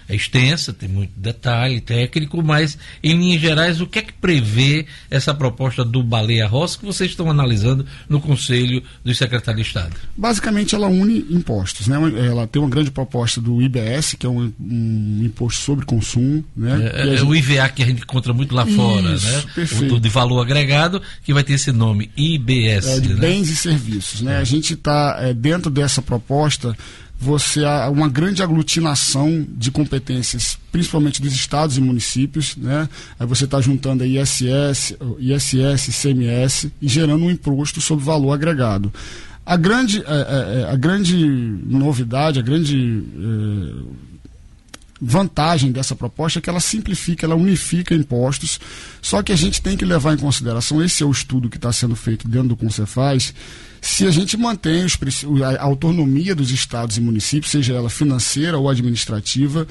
é extensa, tem muito detalhe técnico, mas em linhas gerais, o que é que prevê essa proposta do Baleia Rossi que vocês estão analisando no Conselho dos Secretários de Estado? Basicamente, ela une impostos. Né? Ela tem uma grande proposta do IBS, que é um, um imposto sobre consumo. Né? É, é gente... o IVA que a gente encontra muito lá fora, Isso, né? Perfeito. O de valor agregado, que vai ter esse nome, IBS. É, de né? bens e serviços. Né? É. A gente está é, dentro dessa proposta você há uma grande aglutinação de competências, principalmente dos estados e municípios, né? Aí você está juntando a ISS, ISS, ICMS e gerando um imposto sobre valor agregado. A grande, a, é, é, a, a grande novidade, a grande é, vantagem dessa proposta é que ela simplifica, ela unifica impostos, só que a gente tem que levar em consideração, esse é o estudo que está sendo feito dentro do Concefaz, se a gente mantém os, a autonomia dos estados e municípios, seja ela financeira ou administrativa,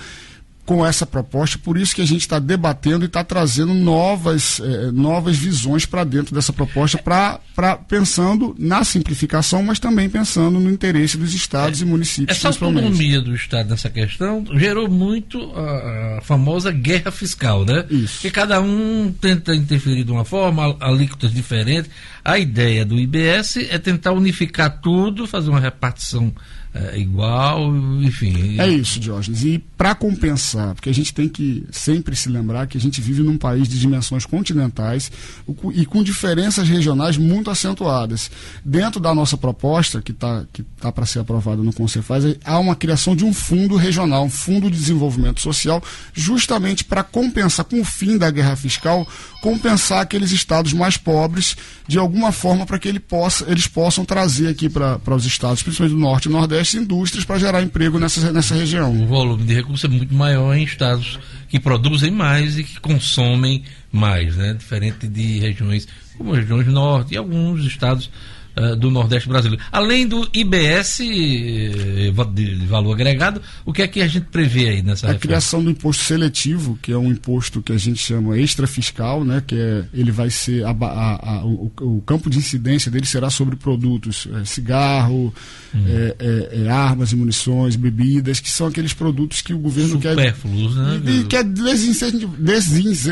com essa proposta, por isso que a gente está debatendo e está trazendo novas, eh, novas visões para dentro dessa proposta, pra, pra, pensando na simplificação, mas também pensando no interesse dos estados é, e municípios. Essa autonomia do Estado nessa questão gerou muito a, a, famosa guerra fiscal, né? Isso. Que cada um tenta interferir de uma forma, alíquotas diferentes. A ideia do IBS é tentar unificar tudo, fazer uma repartição é, igual, enfim. É isso, Diógenes. E para compensar, porque a gente tem que sempre se lembrar que a gente vive num país de dimensões continentais e com diferenças regionais muito acentuadas. Dentro da nossa proposta, que está que tá para ser aprovada no Concefaz, há uma criação de um fundo regional, um fundo de desenvolvimento social, justamente para compensar, com o fim da guerra fiscal, compensar aqueles estados mais pobres de alguma forma para que ele possa, eles possam trazer aqui para os estados, principalmente do norte e nordeste, indústrias para gerar emprego nessa, nessa região. O volume de recursos é muito maior em estados que produzem mais e que consomem mais, né? diferente de regiões como regiões norte e alguns estados uh, do Nordeste brasileiro. Além do IBS eh, de valor agregado, o que é que a gente prevê aí nessa A reforma? criação do imposto seletivo, que é um imposto que a gente chama extrafiscal, né, que é, ele vai ser a, a, a, o, o, campo de incidência dele será sobre produtos, é, cigarro, hum. é, armas e munições, bebidas, que são aqueles produtos que o governo quer, né? e, quer desincentivar,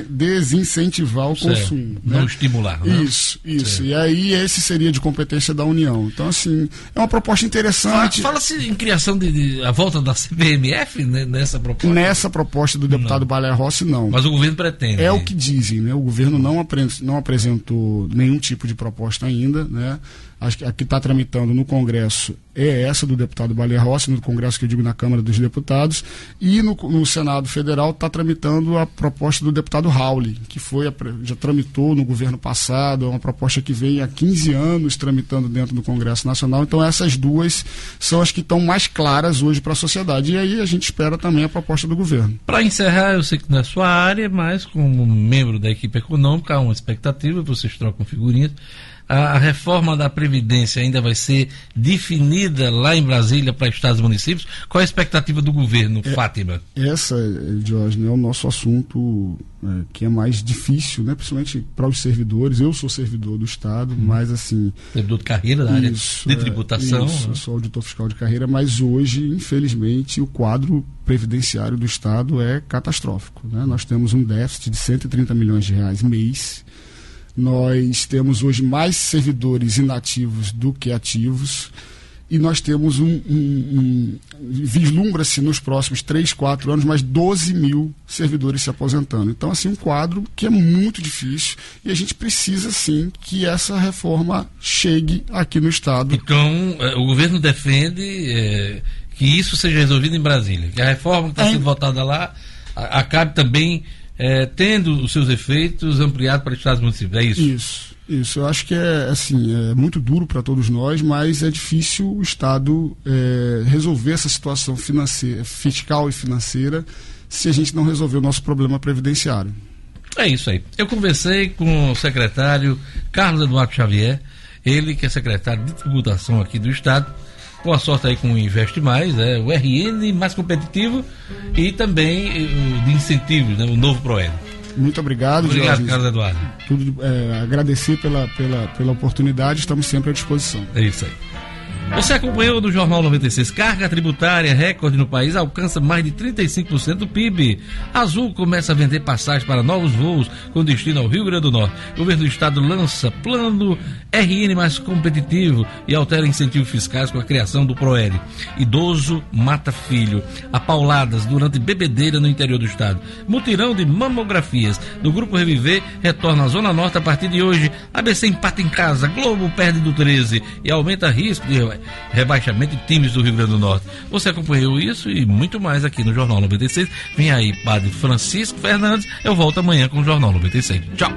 desincentivar o certo. consumo. Não né? estimular. Né? Isso, isso. Certo. E aí esse seria de competência da União. Então, assim, é uma proposta interessante. Fala-se em criação de, de, a volta da CBMF né, nessa proposta? Nessa proposta do deputado Balé Rossi, não. Mas o governo pretende. É o que dizem, né? O governo não, não apresentou nenhum tipo de proposta ainda, né? Acho que a que está tramitando no Congresso é essa do deputado Baleia Rossi, no Congresso que eu digo na Câmara dos Deputados, e no, no Senado Federal está tramitando a proposta do deputado Rauli, que foi já tramitou no governo passado, é uma proposta que vem há 15 anos tramitando dentro do Congresso Nacional. Então essas duas são as que estão mais claras hoje para a sociedade. E aí a gente espera também a proposta do governo. Para encerrar, eu sei que não é sua área, mas como membro da equipe econômica, há uma expectativa, vocês trocam figurinhas a, reforma da Previdência ainda vai ser definida lá em Brasília para estados e municípios? Qual é a expectativa do governo, é, Fátima? Essa, Diógenes, é o nosso assunto é, que é mais difícil, né? principalmente para os servidores. Eu sou servidor do Estado, hum. mas assim. Servidor de carreira da área isso, de tributação. É, isso, eu sou auditor fiscal de carreira, mas hoje, infelizmente, o quadro previdenciário do Estado é catastrófico. Né? Nós temos um déficit de 130 milhões de reais mês nós temos hoje mais servidores inativos do que ativos. E nós temos um. um, um Vislumbra-se nos próximos 3, 4 anos mais 12 mil servidores se aposentando. Então, assim, um quadro que é muito difícil e a gente precisa, sim, que essa reforma chegue aqui no Estado. Então, é, o governo defende é, que isso seja resolvido em Brasília, que a reforma que está é. sendo votada lá acabe também é, tendo os seus efeitos ampliados para estados e municípios. É isso? Isso. Isso, eu acho que é assim, é muito duro para todos nós, mas é difícil o Estado é, resolver essa situação financeira, fiscal e financeira se a gente não resolver o nosso problema previdenciário. É isso aí. Eu conversei com o secretário Carlos Eduardo Xavier, ele que é secretário de tributação aqui do Estado, Boa sorte aí com o Investe Mais, é, o RN mais competitivo e também o de incentivos, né, o novo ProED. Muito obrigado, Obrigado, Jorge. Carlos Eduardo. Tudo, é, agradecer pela, pela, pela oportunidade, estamos sempre à disposição. É isso aí. Você acompanhou no Jornal 96. Carga tributária recorde no país alcança mais de 35% do PIB. Azul começa a vender passagens para novos voos com destino ao Rio Grande do Norte. O governo do estado lança plano RN mais competitivo e altera incentivos fiscais com a criação do ProED. Idoso mata filho. Apauladas durante bebedeira no interior do estado. Mutirão de mamografias do Grupo Reviver retorna à Zona Norte a partir de hoje. ABC empata em casa. Globo perde do 13 e aumenta risco de rebaixamento de times do Rio Grande do Norte. Você acompanhou isso e muito mais aqui no Jornal 96. Vem aí, Padre Francisco Fernandes. Eu volto amanhã com o Jornal 96. Tchau.